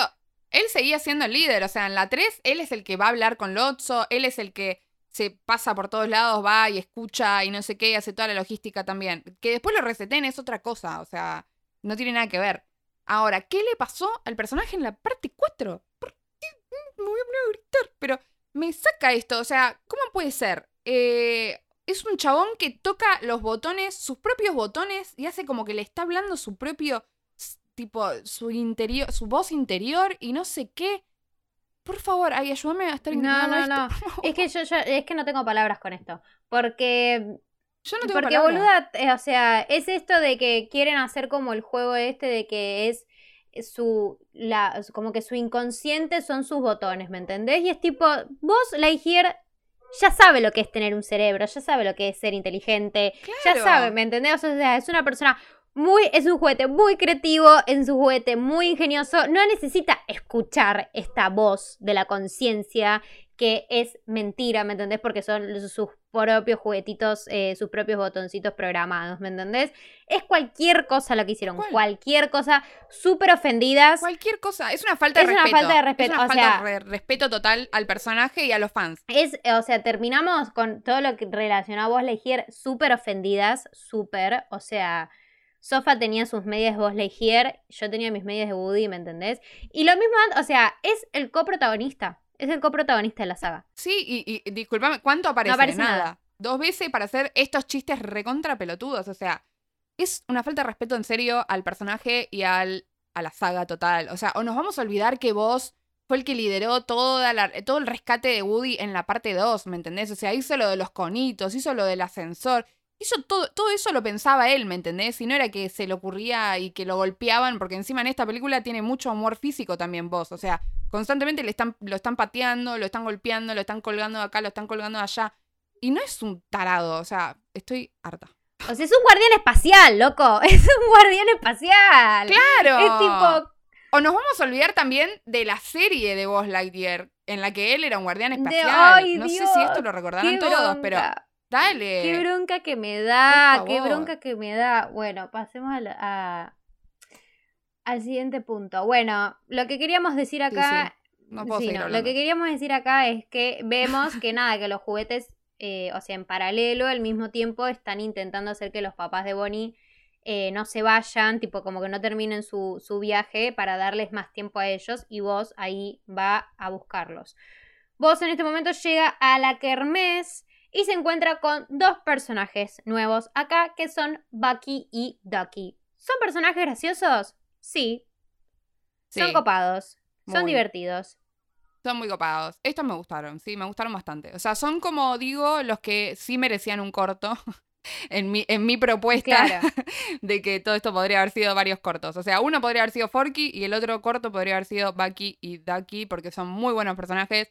él seguía siendo el líder. O sea, en la 3 él es el que va a hablar con Lotso, él es el que se pasa por todos lados, va y escucha y no sé qué, y hace toda la logística también. Que después lo reseten es otra cosa, o sea, no tiene nada que ver. Ahora, ¿qué le pasó al personaje en la parte 4? Me voy a poner a gritar, pero me saca esto, o sea, ¿cómo puede ser? Eh, es un chabón que toca los botones, sus propios botones, y hace como que le está hablando su propio tipo su interior, su voz interior y no sé qué. Por favor, ay, ayúdame a estar No, no, esto, no. Es que yo, yo- es que no tengo palabras con esto. Porque Yo no tengo Porque, boluda, eh, o sea, es esto de que quieren hacer como el juego este de que es su, la, como que su inconsciente son sus botones, ¿me entendés? Y es tipo, vos, Lightyear, ya sabe lo que es tener un cerebro, ya sabe lo que es ser inteligente, ya sabe, ¿me entendés? O sea, es una persona muy, es un juguete muy creativo, es un juguete muy ingenioso, no necesita escuchar esta voz de la conciencia que es mentira, ¿me entendés? Porque son sus propios juguetitos, eh, sus propios botoncitos programados, ¿me entendés? Es cualquier cosa lo que hicieron, ¿Cuál? cualquier cosa, súper ofendidas. Cualquier cosa. Es una falta Es de una respeto. falta de respeto, Es una o falta sea- de respeto total al personaje y a los fans. Es, o sea, terminamos con todo lo que relacionó a Buzz súper ofendidas, súper, o sea, Sofa tenía sus medias de Buzz Lightyear, yo tenía mis medias de Woody, ¿me entendés? Y lo mismo, o sea, es el coprotagonista, es el coprotagonista de la saga. Sí, y, y discúlpame, ¿cuánto aparece? aparece nada. nada. Dos veces para hacer estos chistes recontra pelotudos. O sea, es una falta de respeto en serio al personaje y al, a la saga total. O sea, o nos vamos a olvidar que vos fue el que lideró toda la- todo el rescate de Woody en la parte 2, ¿me entendés? O sea, hizo lo de los conitos, hizo lo del ascensor. Hizo todo, todo eso lo pensaba él, ¿me entendés? Y no era que se le ocurría y que lo golpeaban, porque encima en esta película tiene mucho humor físico también vos. O sea, constantemente le están, lo están pateando, lo están golpeando, lo están colgando de acá, lo están colgando de allá. Y no es un tarado, o sea, estoy harta. O sea, es un guardián espacial, loco, es un guardián espacial. ¡Claro! Es tipo, O nos vamos a olvidar también de la serie de Buzz Lightyear, en la que él era un guardián De- espacial. ¡Ay, no sé si esto lo recordarán todos, pero dale. Qué bronca que me da, qué bronca que me da. Bueno, pasemos a la- a- al siguiente punto. Bueno, lo que queríamos decir Sí, acá, No puedo sí, no, lo que queríamos decir acá es que vemos que nada, que los juguetes, eh, o sea, en paralelo, al mismo tiempo, están intentando hacer que los papás de Bonnie eh, no se vayan, tipo como que no terminen su, su viaje para darles más tiempo a ellos y vos ahí va a buscarlos. Vos en este momento llega a la Kermés y se encuentra con dos personajes nuevos acá que son Bucky y Ducky. ¿Son personajes graciosos? Sí. Son copados. Son divertidos. Son muy copados. Estos me gustaron, sí, me gustaron bastante. O sea, son como digo, los que sí merecían un corto. En mi, en mi propuesta Claro. de que todo esto podría haber sido varios cortos. O sea, uno podría haber sido Forky y el otro corto podría haber sido Bucky y Ducky, porque son muy buenos personajes,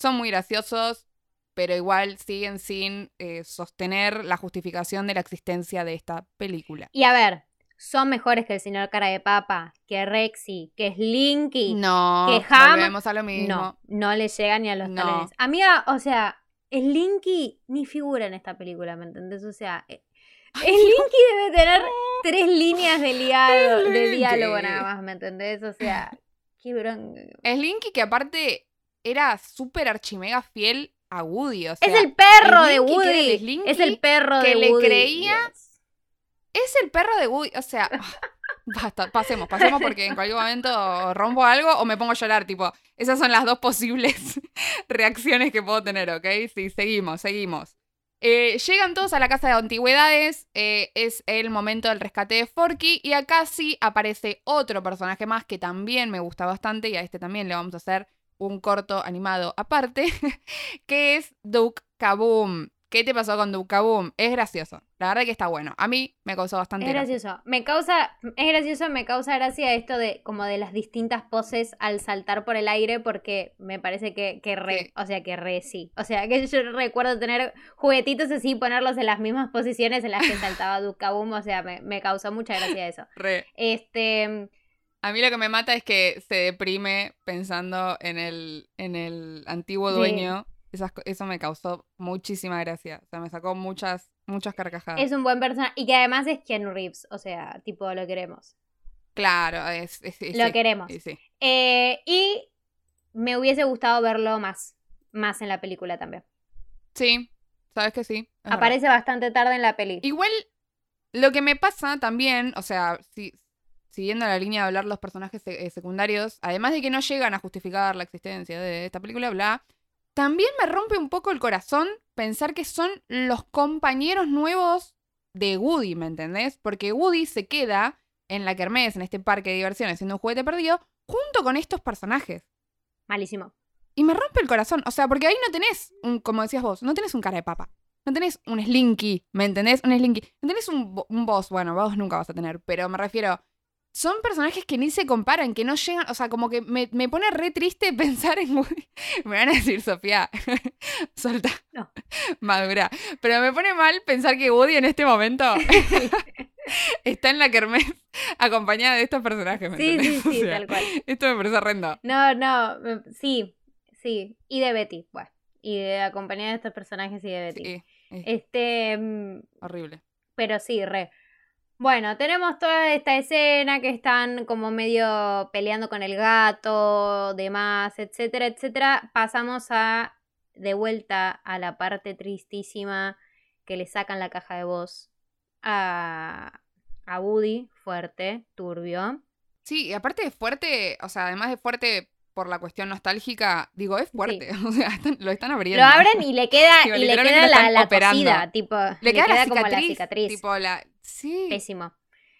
son muy graciosos, pero igual siguen sin eh, sostener la justificación de la existencia de esta película. Y a ver, son mejores que el señor Cara de Papa, que Rexy, que Slinky. No, que Ham- volvemos a lo mismo. No, no le llega ni a los No. talones. Amiga, o sea, Slinky ni figura en esta película, ¿me entendés? O sea, eh, Slinky debe tener tres líneas de, liado- de diálogo nada más, ¿me entendés? O sea, qué bronca. Slinky que aparte era súper archimega fiel a Woody. O sea, es el perro de Slinky, que el Woody. Slinky Es el perro que de le Woody. creía Dios. Es el perro de Woody. O sea, basta, pasemos, pasemos porque en cualquier momento rompo algo o me pongo a llorar. Tipo, esas son las dos posibles reacciones que puedo tener, ¿ok? Sí, seguimos, seguimos. Eh, llegan todos a la casa de antigüedades, eh, es el momento del rescate de Forky y acá sí aparece otro personaje más que también me gusta bastante y a este también le vamos a hacer un corto animado aparte, que es Duke Kaboom. ¿Qué te pasó con Duke Kaboom? Es gracioso, la verdad que está bueno. A mí me causó bastante Es gracia. gracioso. Me causa, es gracioso, me causa gracia esto de como de las distintas poses al saltar por el aire, porque me parece que, que re, Sí. o sea, que re sí. O sea, que yo recuerdo tener juguetitos así, ponerlos en las mismas posiciones en las que saltaba Duke Kaboom, o sea, me, me causó mucha gracia eso. Re. Este, A mí lo que me mata es que se deprime pensando en el, en el antiguo dueño. Esas eso me causó muchísima gracia. O sea, me sacó muchas, muchas carcajadas. es un buen personaje, y que además es Keanu Reeves, o sea, tipo, lo queremos. Claro, es, es- es- Lo sí, queremos. sí. Eh, y me hubiese gustado verlo más, más en la película también. Sí, sabes que sí. verdad. Aparece bastante tarde en la peli. Igual, lo que me pasa también, o sea, si, siguiendo la línea de hablar los personajes eh, secundarios, además de que no llegan a justificar la existencia de esta película, bla, también me rompe un poco el corazón pensar que son los compañeros nuevos de Woody, ¿me entendés? Porque Woody se queda en la kermés, en este parque de diversiones, siendo un juguete perdido, junto con estos personajes. Malísimo. Y me rompe el corazón. O sea, porque ahí no tenés, un, como decías vos, no tenés un cara de papa. No tenés un slinky, ¿me entendés? Un slinky. No tenés un, un boss, bueno, boss nunca vas a tener, pero me refiero. Son personajes que ni se comparan, que no llegan. O sea, como que me, me pone re triste pensar en. Woody. Me van a decir, Sofía, solta. No. Madura. Pero me pone mal pensar que Woody en este momento está en la kermés acompañada de estos personajes, ¿me Sí, entendés? sí, O sí, sea, tal cual. Esto me parece horrendo. No, no, sí, sí. Y de Betty, bueno. Y de acompañada de estos personajes y de Betty. Sí, es Este, mm, horrible. pero sí, re. Bueno, tenemos toda esta escena que están como medio peleando con el gato, demás, etcétera, etcétera. Pasamos a de vuelta a la parte tristísima que le sacan la caja de voz a, a Woody, fuerte, turbio. Sí, y aparte de fuerte, o sea, además de fuerte por la cuestión nostálgica, digo, es fuerte. O sea, están- lo están abriendo. Lo abren y le queda, Digo, y le queda la, la tipo, Le queda, la como la cicatriz. Tipo la. Sí. Pésimo.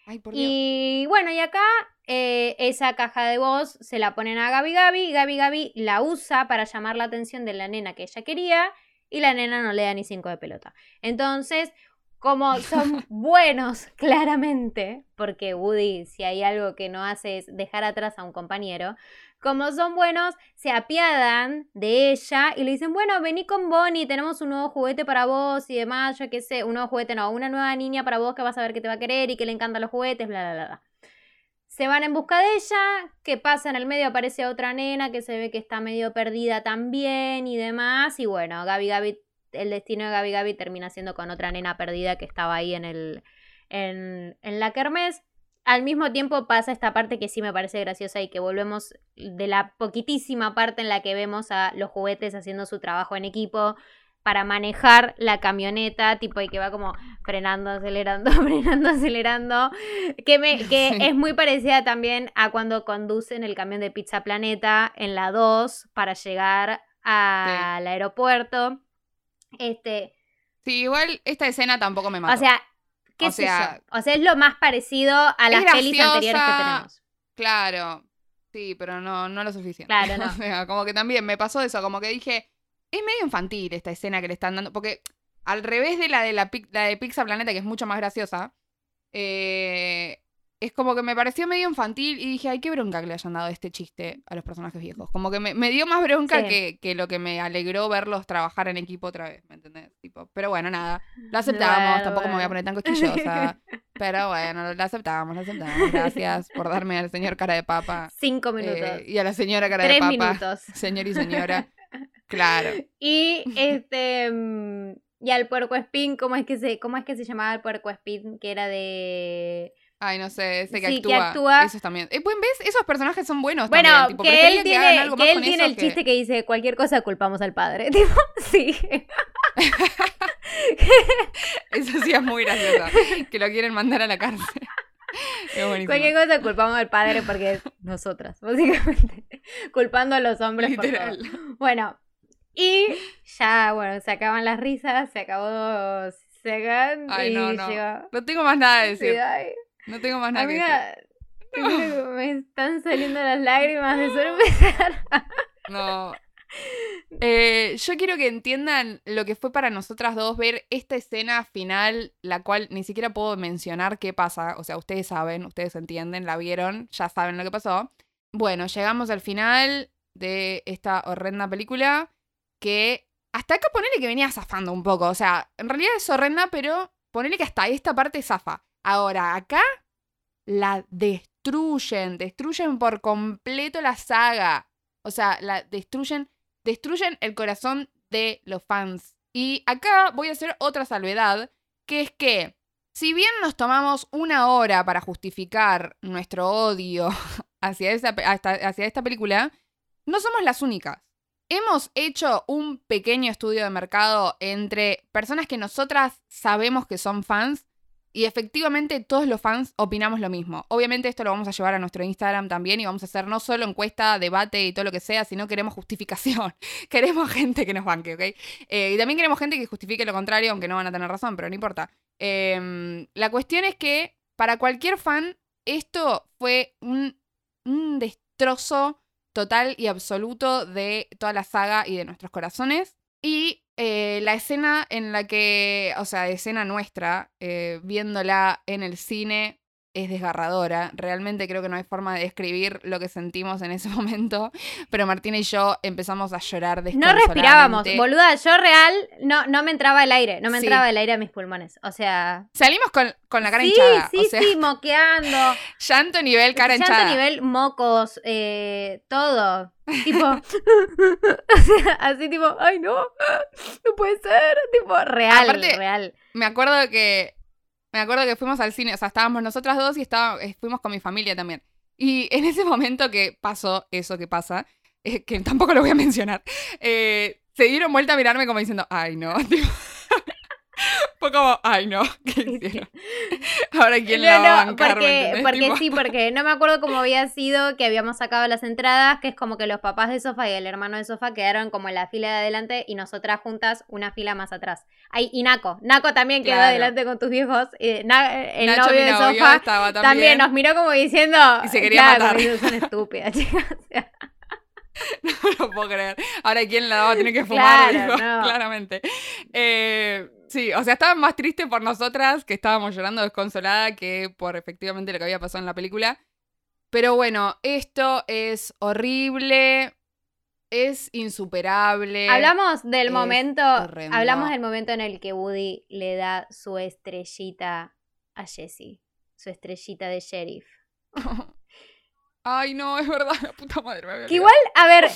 Ay, por Dios. Y bueno, y acá eh, esa caja de voz se la ponen a Gaby Gaby. Gaby Gaby la usa para llamar la atención de la nena que ella quería. Y la nena no le da ni cinco de pelota. Entonces, como son buenos, claramente, porque Woody, si hay algo que no hace es dejar atrás a un compañero. Como son buenos, se apiadan de ella y le dicen, bueno, vení con Bonnie, tenemos un nuevo juguete para vos y demás, yo qué sé, un nuevo juguete, no, una nueva niña para vos que vas a ver que te va a querer y que le encantan los juguetes, bla, bla, bla. Se van en busca de ella, que pasa en el medio, aparece otra nena que se ve que está medio perdida también y demás, y bueno, Gaby Gaby, el destino de Gaby Gaby termina siendo con otra nena perdida que estaba ahí en el, en, en la kermés. Al mismo tiempo pasa esta parte que sí me parece graciosa y que volvemos de la poquitísima parte en la que vemos a los juguetes haciendo su trabajo en equipo para manejar la camioneta, tipo, y que va como frenando, acelerando, frenando, acelerando, que, me, que Sí. es muy parecida también a cuando conducen el camión de Pizza Planeta en la 2 para llegar al aeropuerto. Este, Sí, igual esta escena tampoco me mató. o sea, qué O sé sea, yo. O sea, es lo más parecido a las es pelis anteriores que graciosa, tenemos. Claro. Sí, pero no, no lo suficiente. Claro, no. o sea, como que también me pasó eso, como que dije, es medio infantil esta escena que le están dando, porque al revés de la de la, la de Pizza Planeta, que es mucho más graciosa, eh, es como que me pareció medio infantil y dije, ay, qué bronca que le hayan dado este chiste a los personajes viejos. Como que me, me dio más bronca Sí. que, que lo que me alegró verlos trabajar en equipo otra vez, ¿me entendés? Tipo, pero bueno, nada, lo aceptamos, Bueno, tampoco me voy a poner tan cosquillosa. Pero bueno, lo aceptamos, lo aceptamos. Gracias por darme al señor cara de papa. Cinco eh, minutos. y a la señora cara Tres de papa. minutos. Señor y señora. Claro. Y este mm, y al puerco espín, ¿cómo es que se, cómo es que se llamaba el puerco espín? Que era de Ay, no sé, ese que, Sí, que actúa, actúa. Esos también. Eh, pues, ¿ves? Esos personajes son buenos Bueno, también. tipo, que él que tiene, algo que él tiene el que- chiste que dice cualquier cosa culpamos al padre. Tipo, sí. Eso sí es muy gracioso. que lo quieren mandar a la cárcel. Es. Cualquier cosa culpamos al padre porque es nosotras, básicamente. Culpando a los hombres por Literal. todo. Bueno, y ya, bueno, se acaban las risas, se acabó Ay, y no, no. llegó- No tengo más nada Sí, decir. No tengo más nada que decir. amiga, me están saliendo las lágrimas de solo empezar. No. Eh, yo quiero que entiendan lo que fue para nosotras dos ver esta escena final, la cual ni siquiera puedo mencionar qué pasa. O sea, ustedes saben, ustedes entienden, la vieron, ya saben lo que pasó. Bueno, llegamos al final de esta horrenda película que hasta acá ponele que venía zafando un poco. O sea, en realidad es horrenda, pero ponele que hasta esta parte zafa. Ahora, acá la destruyen, destruyen por completo la saga. O sea, la destruyen, destruyen el corazón de los fans. Y acá voy a hacer otra salvedad, que es que si bien nos tomamos una hora para justificar nuestro odio hacia, hacia esta película, no somos las únicas. Hemos hecho un pequeño estudio de mercado entre personas que nosotras sabemos que son fans y efectivamente todos los fans opinamos lo mismo. Obviamente esto lo vamos a llevar a nuestro Instagram también y vamos a hacer no solo encuesta, debate y todo lo que sea, sino queremos justificación. queremos gente que nos banque, ¿ok? Eh, y también queremos gente que justifique lo contrario, aunque no van a tener razón, pero no importa. Eh, la cuestión es que para cualquier fan esto fue un destrozo total y absoluto de toda la saga y de nuestros corazones. Y eh, la escena en la que, o sea, escena nuestra, eh, viéndola en el cine, es desgarradora. Realmente creo que no hay forma de describir lo que sentimos en ese momento. Pero Martina y yo empezamos a llorar No respirábamos, boluda. Yo real no, no me entraba el aire, no me Sí. entraba el aire a mis pulmones. O sea. Salimos con, con la cara sí, hinchada. sí, o sea, sí, moqueando. llanto nivel cara llanto hinchada. nivel mocos, eh, todo. Tipo. así tipo, ay no, no puede ser. Tipo, real, Aparte, real. Me acuerdo que. Me acuerdo que fuimos al cine, o sea, estábamos nosotras dos y estaba, eh, fuimos con mi familia también. Y en ese momento que pasó eso que pasa, eh, que tampoco lo voy a mencionar, eh, se dieron vuelta a mirarme como diciendo, ay no. tipo, Fue como, ay no, ¿qué hicieron? Ahora quién la va a bancar, ¿me porque, porque sí, porque no me acuerdo cómo había sido que habíamos sacado las entradas, que es como que los papás de Sofa y el hermano de Sofa quedaron como en la fila de adelante y nosotras juntas una fila más atrás. Ay, y Naco, Naco también quedó Claro. adelante con tus viejos, eh, Na- el Nacho, novio de Sofa. También. también. nos miró como diciendo. Y se quería claro, matar. son estúpidas, chicas. No lo puedo creer. Ahora, ¿quién la va a tener que fumar? Claro, no. Claramente. Eh, sí, o sea, estaban más tristes por nosotras, que estábamos llorando desconsolada, que por efectivamente lo que había pasado en la película. Pero bueno, esto es horrible. Es insuperable. Hablamos del momento. horrendo. Hablamos del momento en el que Woody le da su estrellita a Jessie. Su estrellita de sheriff. Ay, no, es verdad, la puta madre. me había Que igual, a ver,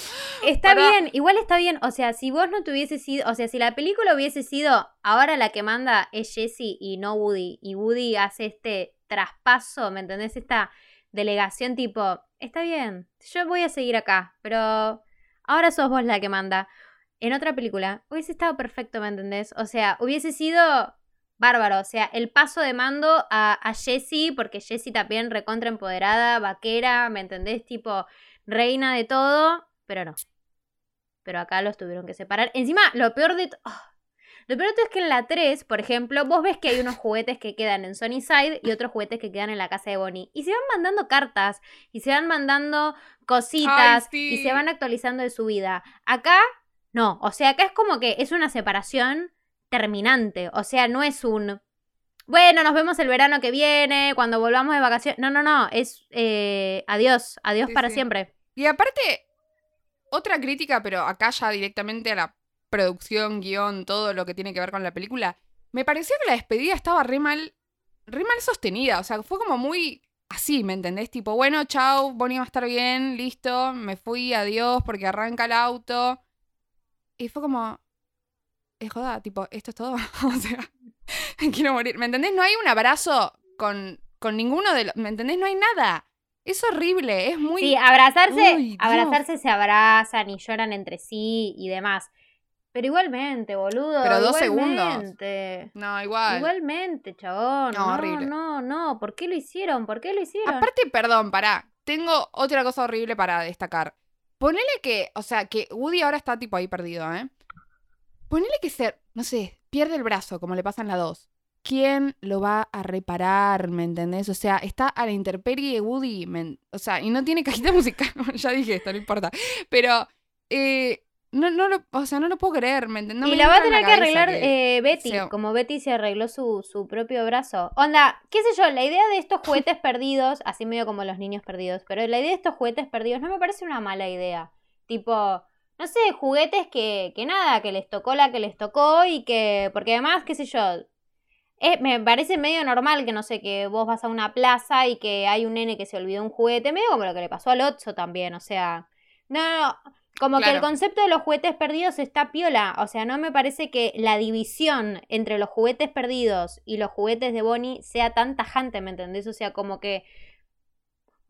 está bien, igual está bien. O sea, si vos no tuviese sido, o sea, si la película hubiese sido, ahora la que manda es Jessie y no Woody, y Woody hace este traspaso, ¿me entendés? Esta delegación tipo, está bien, yo voy a seguir acá, pero ahora sos vos la que manda. En otra película hubiese estado perfecto, ¿me entendés? O sea, hubiese sido bárbaro. O sea, el paso de mando a, a Jessie, porque Jessie también recontra empoderada, vaquera, ¿me entendés? Tipo, reina de todo, pero no. Pero acá los tuvieron que separar. Encima, lo peor de... ah, Lo peor de todo es que en la 3, por ejemplo, vos ves que hay unos juguetes que quedan en Sunnyside y otros juguetes que quedan en la casa de Bonnie. Y se van mandando cartas, y se van mandando cositas, Ay, sí. y se van actualizando de su vida. Acá, no. O sea, acá es como que es una separación terminante. O sea, no es un... Bueno, nos vemos el verano que viene, cuando volvamos de vacaciones. No, no, no. Es eh, adiós, adiós Sí, para sí. siempre. Y aparte, otra crítica, pero acá ya directamente a la producción, guion, todo lo que tiene que ver con la película. Me pareció que la despedida estaba re mal, re mal sostenida. O sea, fue como muy así, ¿me entendés? Tipo, bueno, chau, Bonnie va a estar bien, listo, me fui, adiós, porque arranca el auto. Y fue como, es joda, tipo, esto es todo. o sea, quiero morir. ¿Me entendés? No hay un abrazo con, con ninguno de los. ¿Me entendés? No hay nada. Es horrible, es muy. Sí, abrazarse, Uy, abrazarse se abrazan y lloran entre sí y demás. Pero igualmente, boludo. Pero dos igualmente. No, igual. Igualmente, chabón. No, No, horrible. no, no. ¿Por qué lo hicieron? ¿Por qué lo hicieron? Aparte, perdón, pará. Tengo otra cosa horrible para destacar. Ponele que, o sea, que Woody ahora está tipo ahí perdido, ¿eh? Ponele que se, no sé, pierde el brazo, como le pasa en la 2. ¿Quién lo va a reparar? ¿Me entendés? O sea, está a la intemperie de Woody. me o sea, y no tiene cajita musical. ya dije esto, no importa. Pero, eh, no, no lo, o sea, no lo puedo creer, ¿me entendés? No y me la va a tener que arreglar eh, Betty, sea- como Betty se arregló su, su propio brazo. Onda, qué sé yo, la idea de estos juguetes perdidos, así medio como los niños perdidos, pero la idea de estos juguetes perdidos no me parece una mala idea. Tipo, no sé, juguetes que, que nada, que les tocó la que les tocó y que, porque además, qué sé yo, es- me parece medio normal que, no sé, que vos vas a una plaza y que hay un nene que se olvidó un juguete, medio como lo que le pasó al Otso también, o sea, no, no, no, como que el concepto de los juguetes perdidos está piola, o sea, no me parece que la división entre los juguetes perdidos y los juguetes de Bonnie sea tan tajante, ¿me entendés? O sea, como que...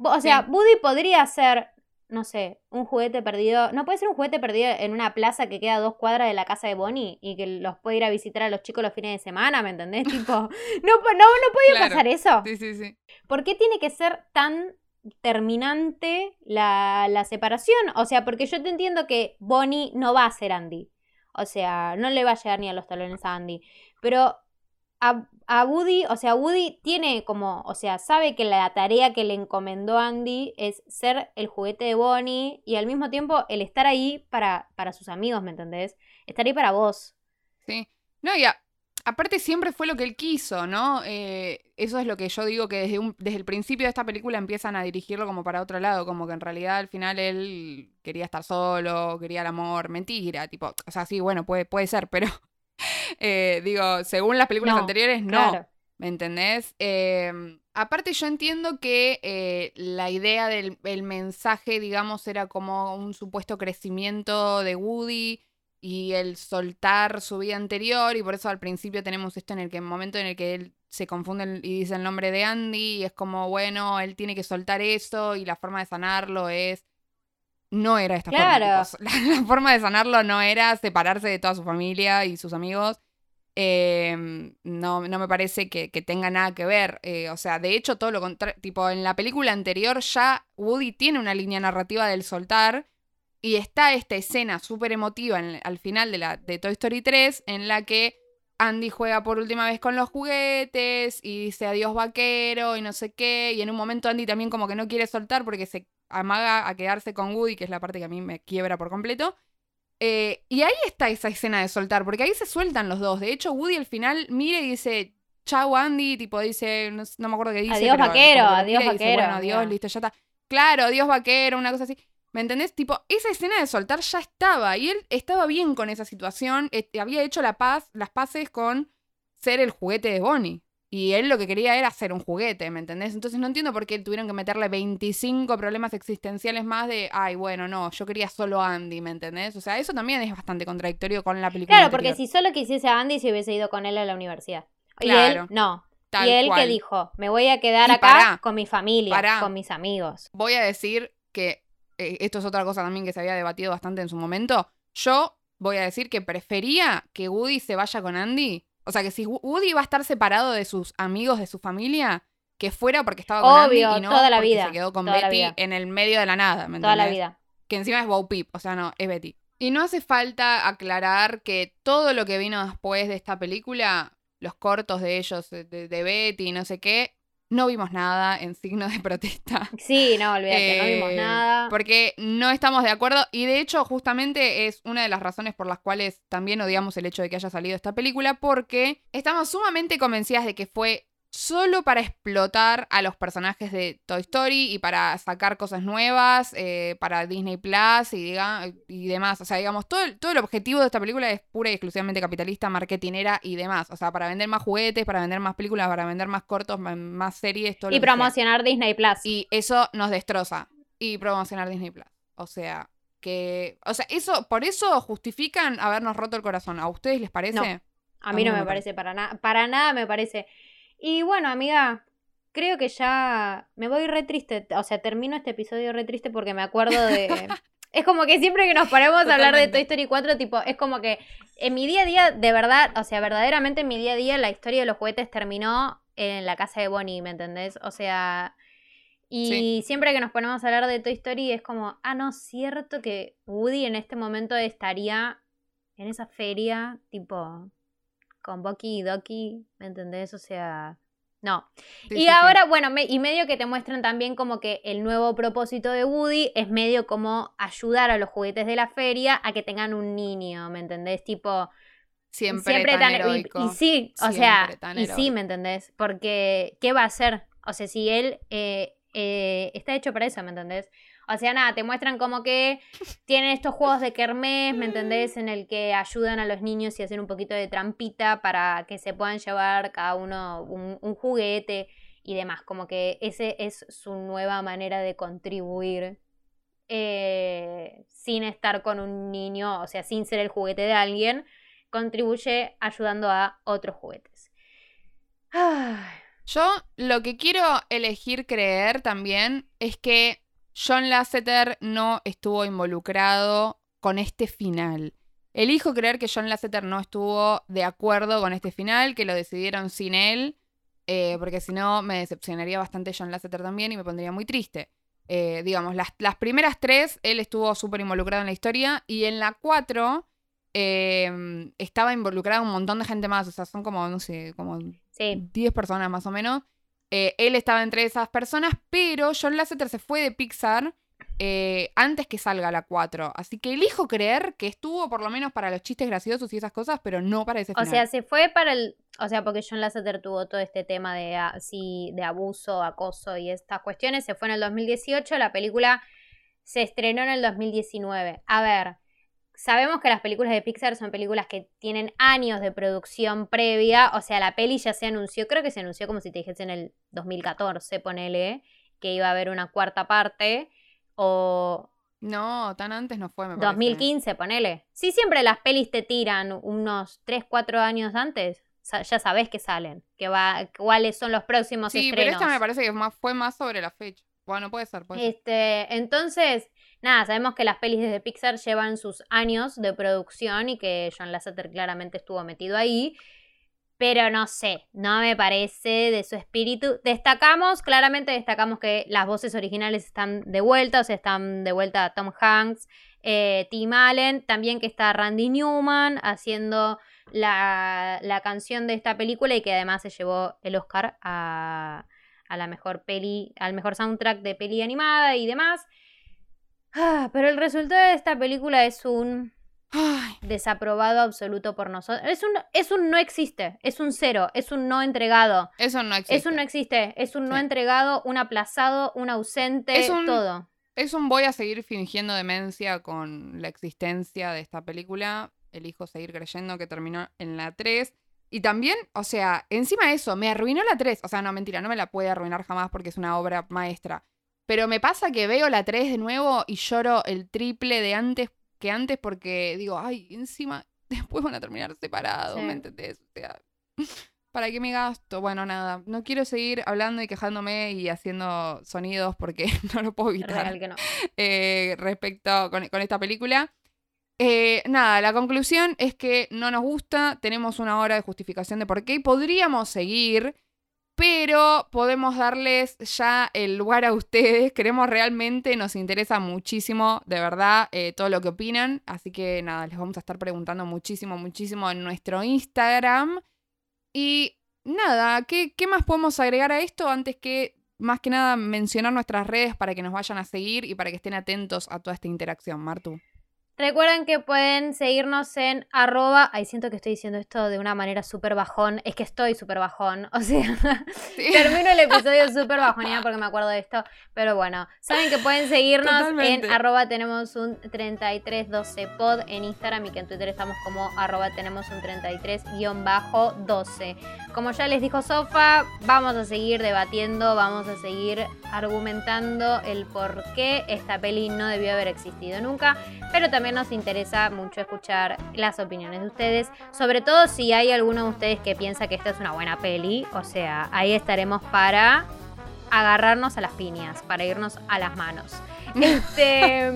O sea, Sí. Woody podría ser, no sé, un juguete perdido. No puede ser un juguete perdido en una plaza que queda a dos cuadras de la casa de Bonnie y que los puede ir a visitar a los chicos los fines de semana, ¿me entendés? Tipo, no, no, no puede Claro. pasar eso. Sí, sí, sí. ¿Por qué tiene que ser tan terminante la, la separación? O sea, porque yo te entiendo que Bonnie no va a ser Andy. O sea, no le va a llegar ni a los talones a Andy. Pero a, Woody, o sea, Woody tiene como, o sea, sabe que la tarea que le encomendó Andy es ser el juguete de Bonnie y al mismo tiempo el estar ahí para, para sus amigos, ¿me entendés? Estar ahí para vos. Sí. No, y a- aparte siempre fue lo que él quiso, ¿no? Eh, eso es lo que yo digo que desde, un- desde el principio de esta película empiezan a dirigirlo como para otro lado, como que en realidad al final él quería estar solo, quería el amor, mentira, tipo, o sea, sí, bueno, puede, puede ser, pero eh, digo, según las películas No, anteriores, no. Claro. ¿Me entendés? Eh, aparte yo entiendo que eh, la idea del el mensaje, digamos, era como un supuesto crecimiento de Woody y el soltar su vida anterior y por eso al principio tenemos esto en el que en el momento en el que él se confunde y dice el nombre de Andy y es como, bueno, él tiene que soltar eso y la forma de sanarlo es... No era esta Claro. forma. la forma de sanarlo no era separarse de toda su familia y sus amigos. Eh, no, no me parece que, que tenga nada que ver. eh, o sea, de hecho, todo lo contrario. Tipo, en la película anterior ya Woody tiene una línea narrativa del soltar. Y está esta escena súper emotiva al final de, la, de Toy Story 3 en la que Andy juega por última vez con los juguetes y dice adiós vaquero y no sé qué. Y en un momento Andy también como que no quiere soltar porque se amaga a quedarse con Woody, que es la parte que a mí me quiebra por completo. Eh, y ahí está esa escena de soltar, porque ahí se sueltan los dos. De hecho, Woody al final mira y dice, chau Andy, tipo dice, no, no me acuerdo qué dice. Adiós, pero vaquero, adiós, dice, vaquero, bueno, adiós, listo, ya está. Claro, adiós vaquero, una cosa así. ¿Me entendés? Tipo, esa escena de soltar ya estaba y él estaba bien con esa situación, eh, había hecho la paz, las paces con ser el juguete de Bonnie. Y él lo que quería era ser un juguete, ¿me entendés? Entonces no entiendo por qué tuvieron que meterle 25 problemas existenciales más de, ay, bueno, no, yo quería solo Andy, ¿me entendés? O sea, eso también es bastante contradictorio con la película. Claro, porque si solo quisiese a Andy se hubiese ido con él a la universidad. Claro. Y él no. Tal y él cual. que dijo, me voy a quedar Y acá pará, con mi familia, pará. con mis amigos. Voy a decir que eh, esto es otra cosa también que se había debatido bastante en su momento. Yo voy a decir que prefería que Woody se vaya con Andy. O sea, que si Wo- Woody iba a estar separado de sus amigos, de su familia, que fuera porque estaba con Obvio, Andy y no toda la porque vida, se quedó con Betty en el medio de la nada, ¿me Toda la vida. Que encima es Bo Peep, o sea, no, es Betty. Y no hace falta aclarar que todo lo que vino después de esta película, los cortos de ellos, de, de Betty y no sé qué, no vimos nada en signo de protesta. Sí, no, olvídate, no vimos Eh, nada. Porque no estamos de acuerdo y de hecho justamente es una de las razones por las cuales también odiamos el hecho de que haya salido esta película porque estamos sumamente convencidas de que fue solo para explotar a los personajes de Toy Story y para sacar cosas nuevas eh, para Disney Plus y, diga- y demás. O sea, digamos, todo el, todo el objetivo de esta película es pura y exclusivamente capitalista, marketinera y demás. O sea, para vender más juguetes, para vender más películas, para vender más cortos, más series, todo lo Y que sea. promocionar Disney Plus. Y eso nos destroza. Y promocionar Disney Plus. O sea, que. O sea, eso, por eso justifican habernos roto el corazón. ¿A ustedes les parece? No. A mí no me parece para nada. Para nada me parece. Y bueno, amiga, creo que ya me voy re triste. O sea, termino este episodio re triste porque me acuerdo de. es como que siempre que nos ponemos a hablar de. Toy Story 4, tipo, es como que en mi día a día, de verdad, o sea, verdaderamente en mi día a día, la historia de los juguetes terminó en la casa de Bonnie, ¿me entendés? O sea. Y Sí. siempre que nos ponemos a hablar de Toy Story es como, ah, no, cierto que Woody en este momento estaría en esa feria, tipo, con Bucky y Doki, ¿me entendés? O sea, no. Sí, y sí, sí. ahora, bueno, me- y medio que te muestran también como que el nuevo propósito de Woody es medio como ayudar a los juguetes de la feria a que tengan un niño, ¿me entendés? Tipo, Siempre, tan, y- heroico. Y, sí, o Siempre sea, tan y sí. ¿me entendés? Porque, ¿qué va a hacer? O sea, si él eh, eh, está hecho para eso, ¿me entendés? O sea, nada, te muestran como que tienen estos juegos de kermés, ¿me entendés? En el que ayudan a los niños y hacen un poquito de trampita para que se puedan llevar cada uno un, juguete y demás. Como que ese es su nueva manera de contribuir eh, sin estar con un niño, o sea, sin ser el juguete de alguien, contribuye ayudando a otros juguetes. Yo lo que quiero elegir creer también es que John Lasseter no estuvo involucrado con este final. Elijo creer que John Lasseter no estuvo de acuerdo con este final, que lo decidieron sin él, eh, porque si no me decepcionaría bastante John Lasseter también y me pondría muy triste. Eh, digamos, las, las primeras tres, él estuvo súper involucrado en la historia y en la cuatro eh, estaba involucrado un montón de gente más, o sea, son como, no sé, como sí, 10 personas más o menos. Eh, él estaba entre esas personas, pero John Lasseter se fue de Pixar eh, antes que salga la 4. Así que elijo creer que estuvo por lo menos para los chistes graciosos y esas cosas, pero no para ese o final. sea, se fue para el... O sea, porque John Lasseter tuvo todo este tema de, ah, sí, de abuso, acoso y estas cuestiones. Se fue en el 2018, la película se estrenó en el 2019. A ver, sabemos que las películas de Pixar son películas que tienen años de producción previa. O sea, la peli ya se anunció, creo que se anunció como si te dijese en el 2014, ponele, que iba a haber una cuarta parte. O No, tan antes no fue, me parece. 2015, ponele. Sí, siempre las pelis te tiran unos 3, 4 años antes. Ya sabes que salen, que va, cuáles son los próximos Sí, pero estrenos. esta me parece que fue más sobre la fecha. Bueno, puede ser, puede ser. Este, entonces, nada, sabemos que las pelis de Pixar llevan sus años de producción y que John Lasseter claramente estuvo metido ahí. Pero no sé, no me parece de su espíritu. Destacamos, claramente destacamos que las voces originales están de vuelta, o sea, están de vuelta Tom Hanks, eh, Tim Allen, también que está Randy Newman haciendo la, la canción de esta película y que además se llevó el Oscar a, a la mejor peli, al mejor soundtrack de peli animada y demás. Ah, pero el resultado de esta película es un Ay, desaprobado absoluto por nosotros. Es un, es un no existe, es un cero, es un no entregado. eso no existe. Es un no existe, es un no Sí. entregado, un aplazado, un ausente, Es un- todo. Es un voy a seguir fingiendo demencia con la existencia de esta película. Elijo seguir creyendo que terminó en la 3. Y también, o sea, encima de eso, me arruinó la 3. O sea, no, mentira, no me la puede arruinar jamás porque es una obra maestra. Pero me pasa que veo la 3 de nuevo y lloro el triple de antes que antes porque digo, ay, encima después van a terminar separados, Sí. ¿me entendés? O sea, ¿para qué me gasto? Bueno, nada, no quiero seguir hablando y quejándome y haciendo sonidos porque no lo puedo evitar Real que no. eh, respecto con, con esta película. Eh, nada, la conclusión es que no nos gusta, tenemos una hora de justificación de por qué y podríamos seguir, pero podemos darles ya el lugar a ustedes. Queremos realmente, nos interesa muchísimo, de verdad, eh, todo lo que opinan. Así que nada, les vamos a estar preguntando muchísimo, muchísimo en nuestro Instagram. Y nada, ¿qué, qué más podemos agregar a esto antes que más que nada mencionar nuestras redes para que nos vayan a seguir y para que estén atentos a toda esta interacción, Martu? Recuerden que pueden seguirnos en arroba. Ay, siento que estoy diciendo esto de una manera súper bajón. Es que estoy súper bajón. O sea, termino el episodio súper bajoneada porque me acuerdo de esto. Pero bueno, saben que pueden seguirnos Totalmente. en arroba tenemos un 3312pod en Instagram y que en Twitter estamos como arroba tenemos un 33-12. Como ya les dijo Sofa, vamos a seguir debatiendo, vamos a seguir argumentando el por qué esta peli no debió haber existido nunca pero también nos interesa mucho escuchar las opiniones de ustedes, sobre todo si hay alguno de ustedes que piensa que esta es una buena peli, o sea, ahí estaremos para agarrarnos a las piñas, para irnos a las manos. Este,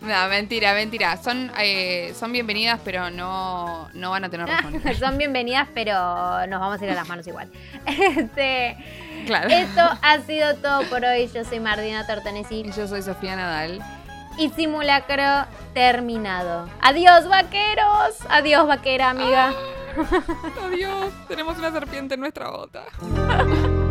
No, mentira, mentira. Son, eh, son bienvenidas, pero no, no van a tener razón. son bienvenidas, pero nos vamos a ir a las manos igual. Este, claro. esto ha sido todo por hoy. Yo soy Martina Tortonesi Y yo soy Sofía Nadal. Y simulacro terminado. Adiós, vaqueros. Adiós, vaquera, amiga. Adiós. Tenemos una serpiente en nuestra bota.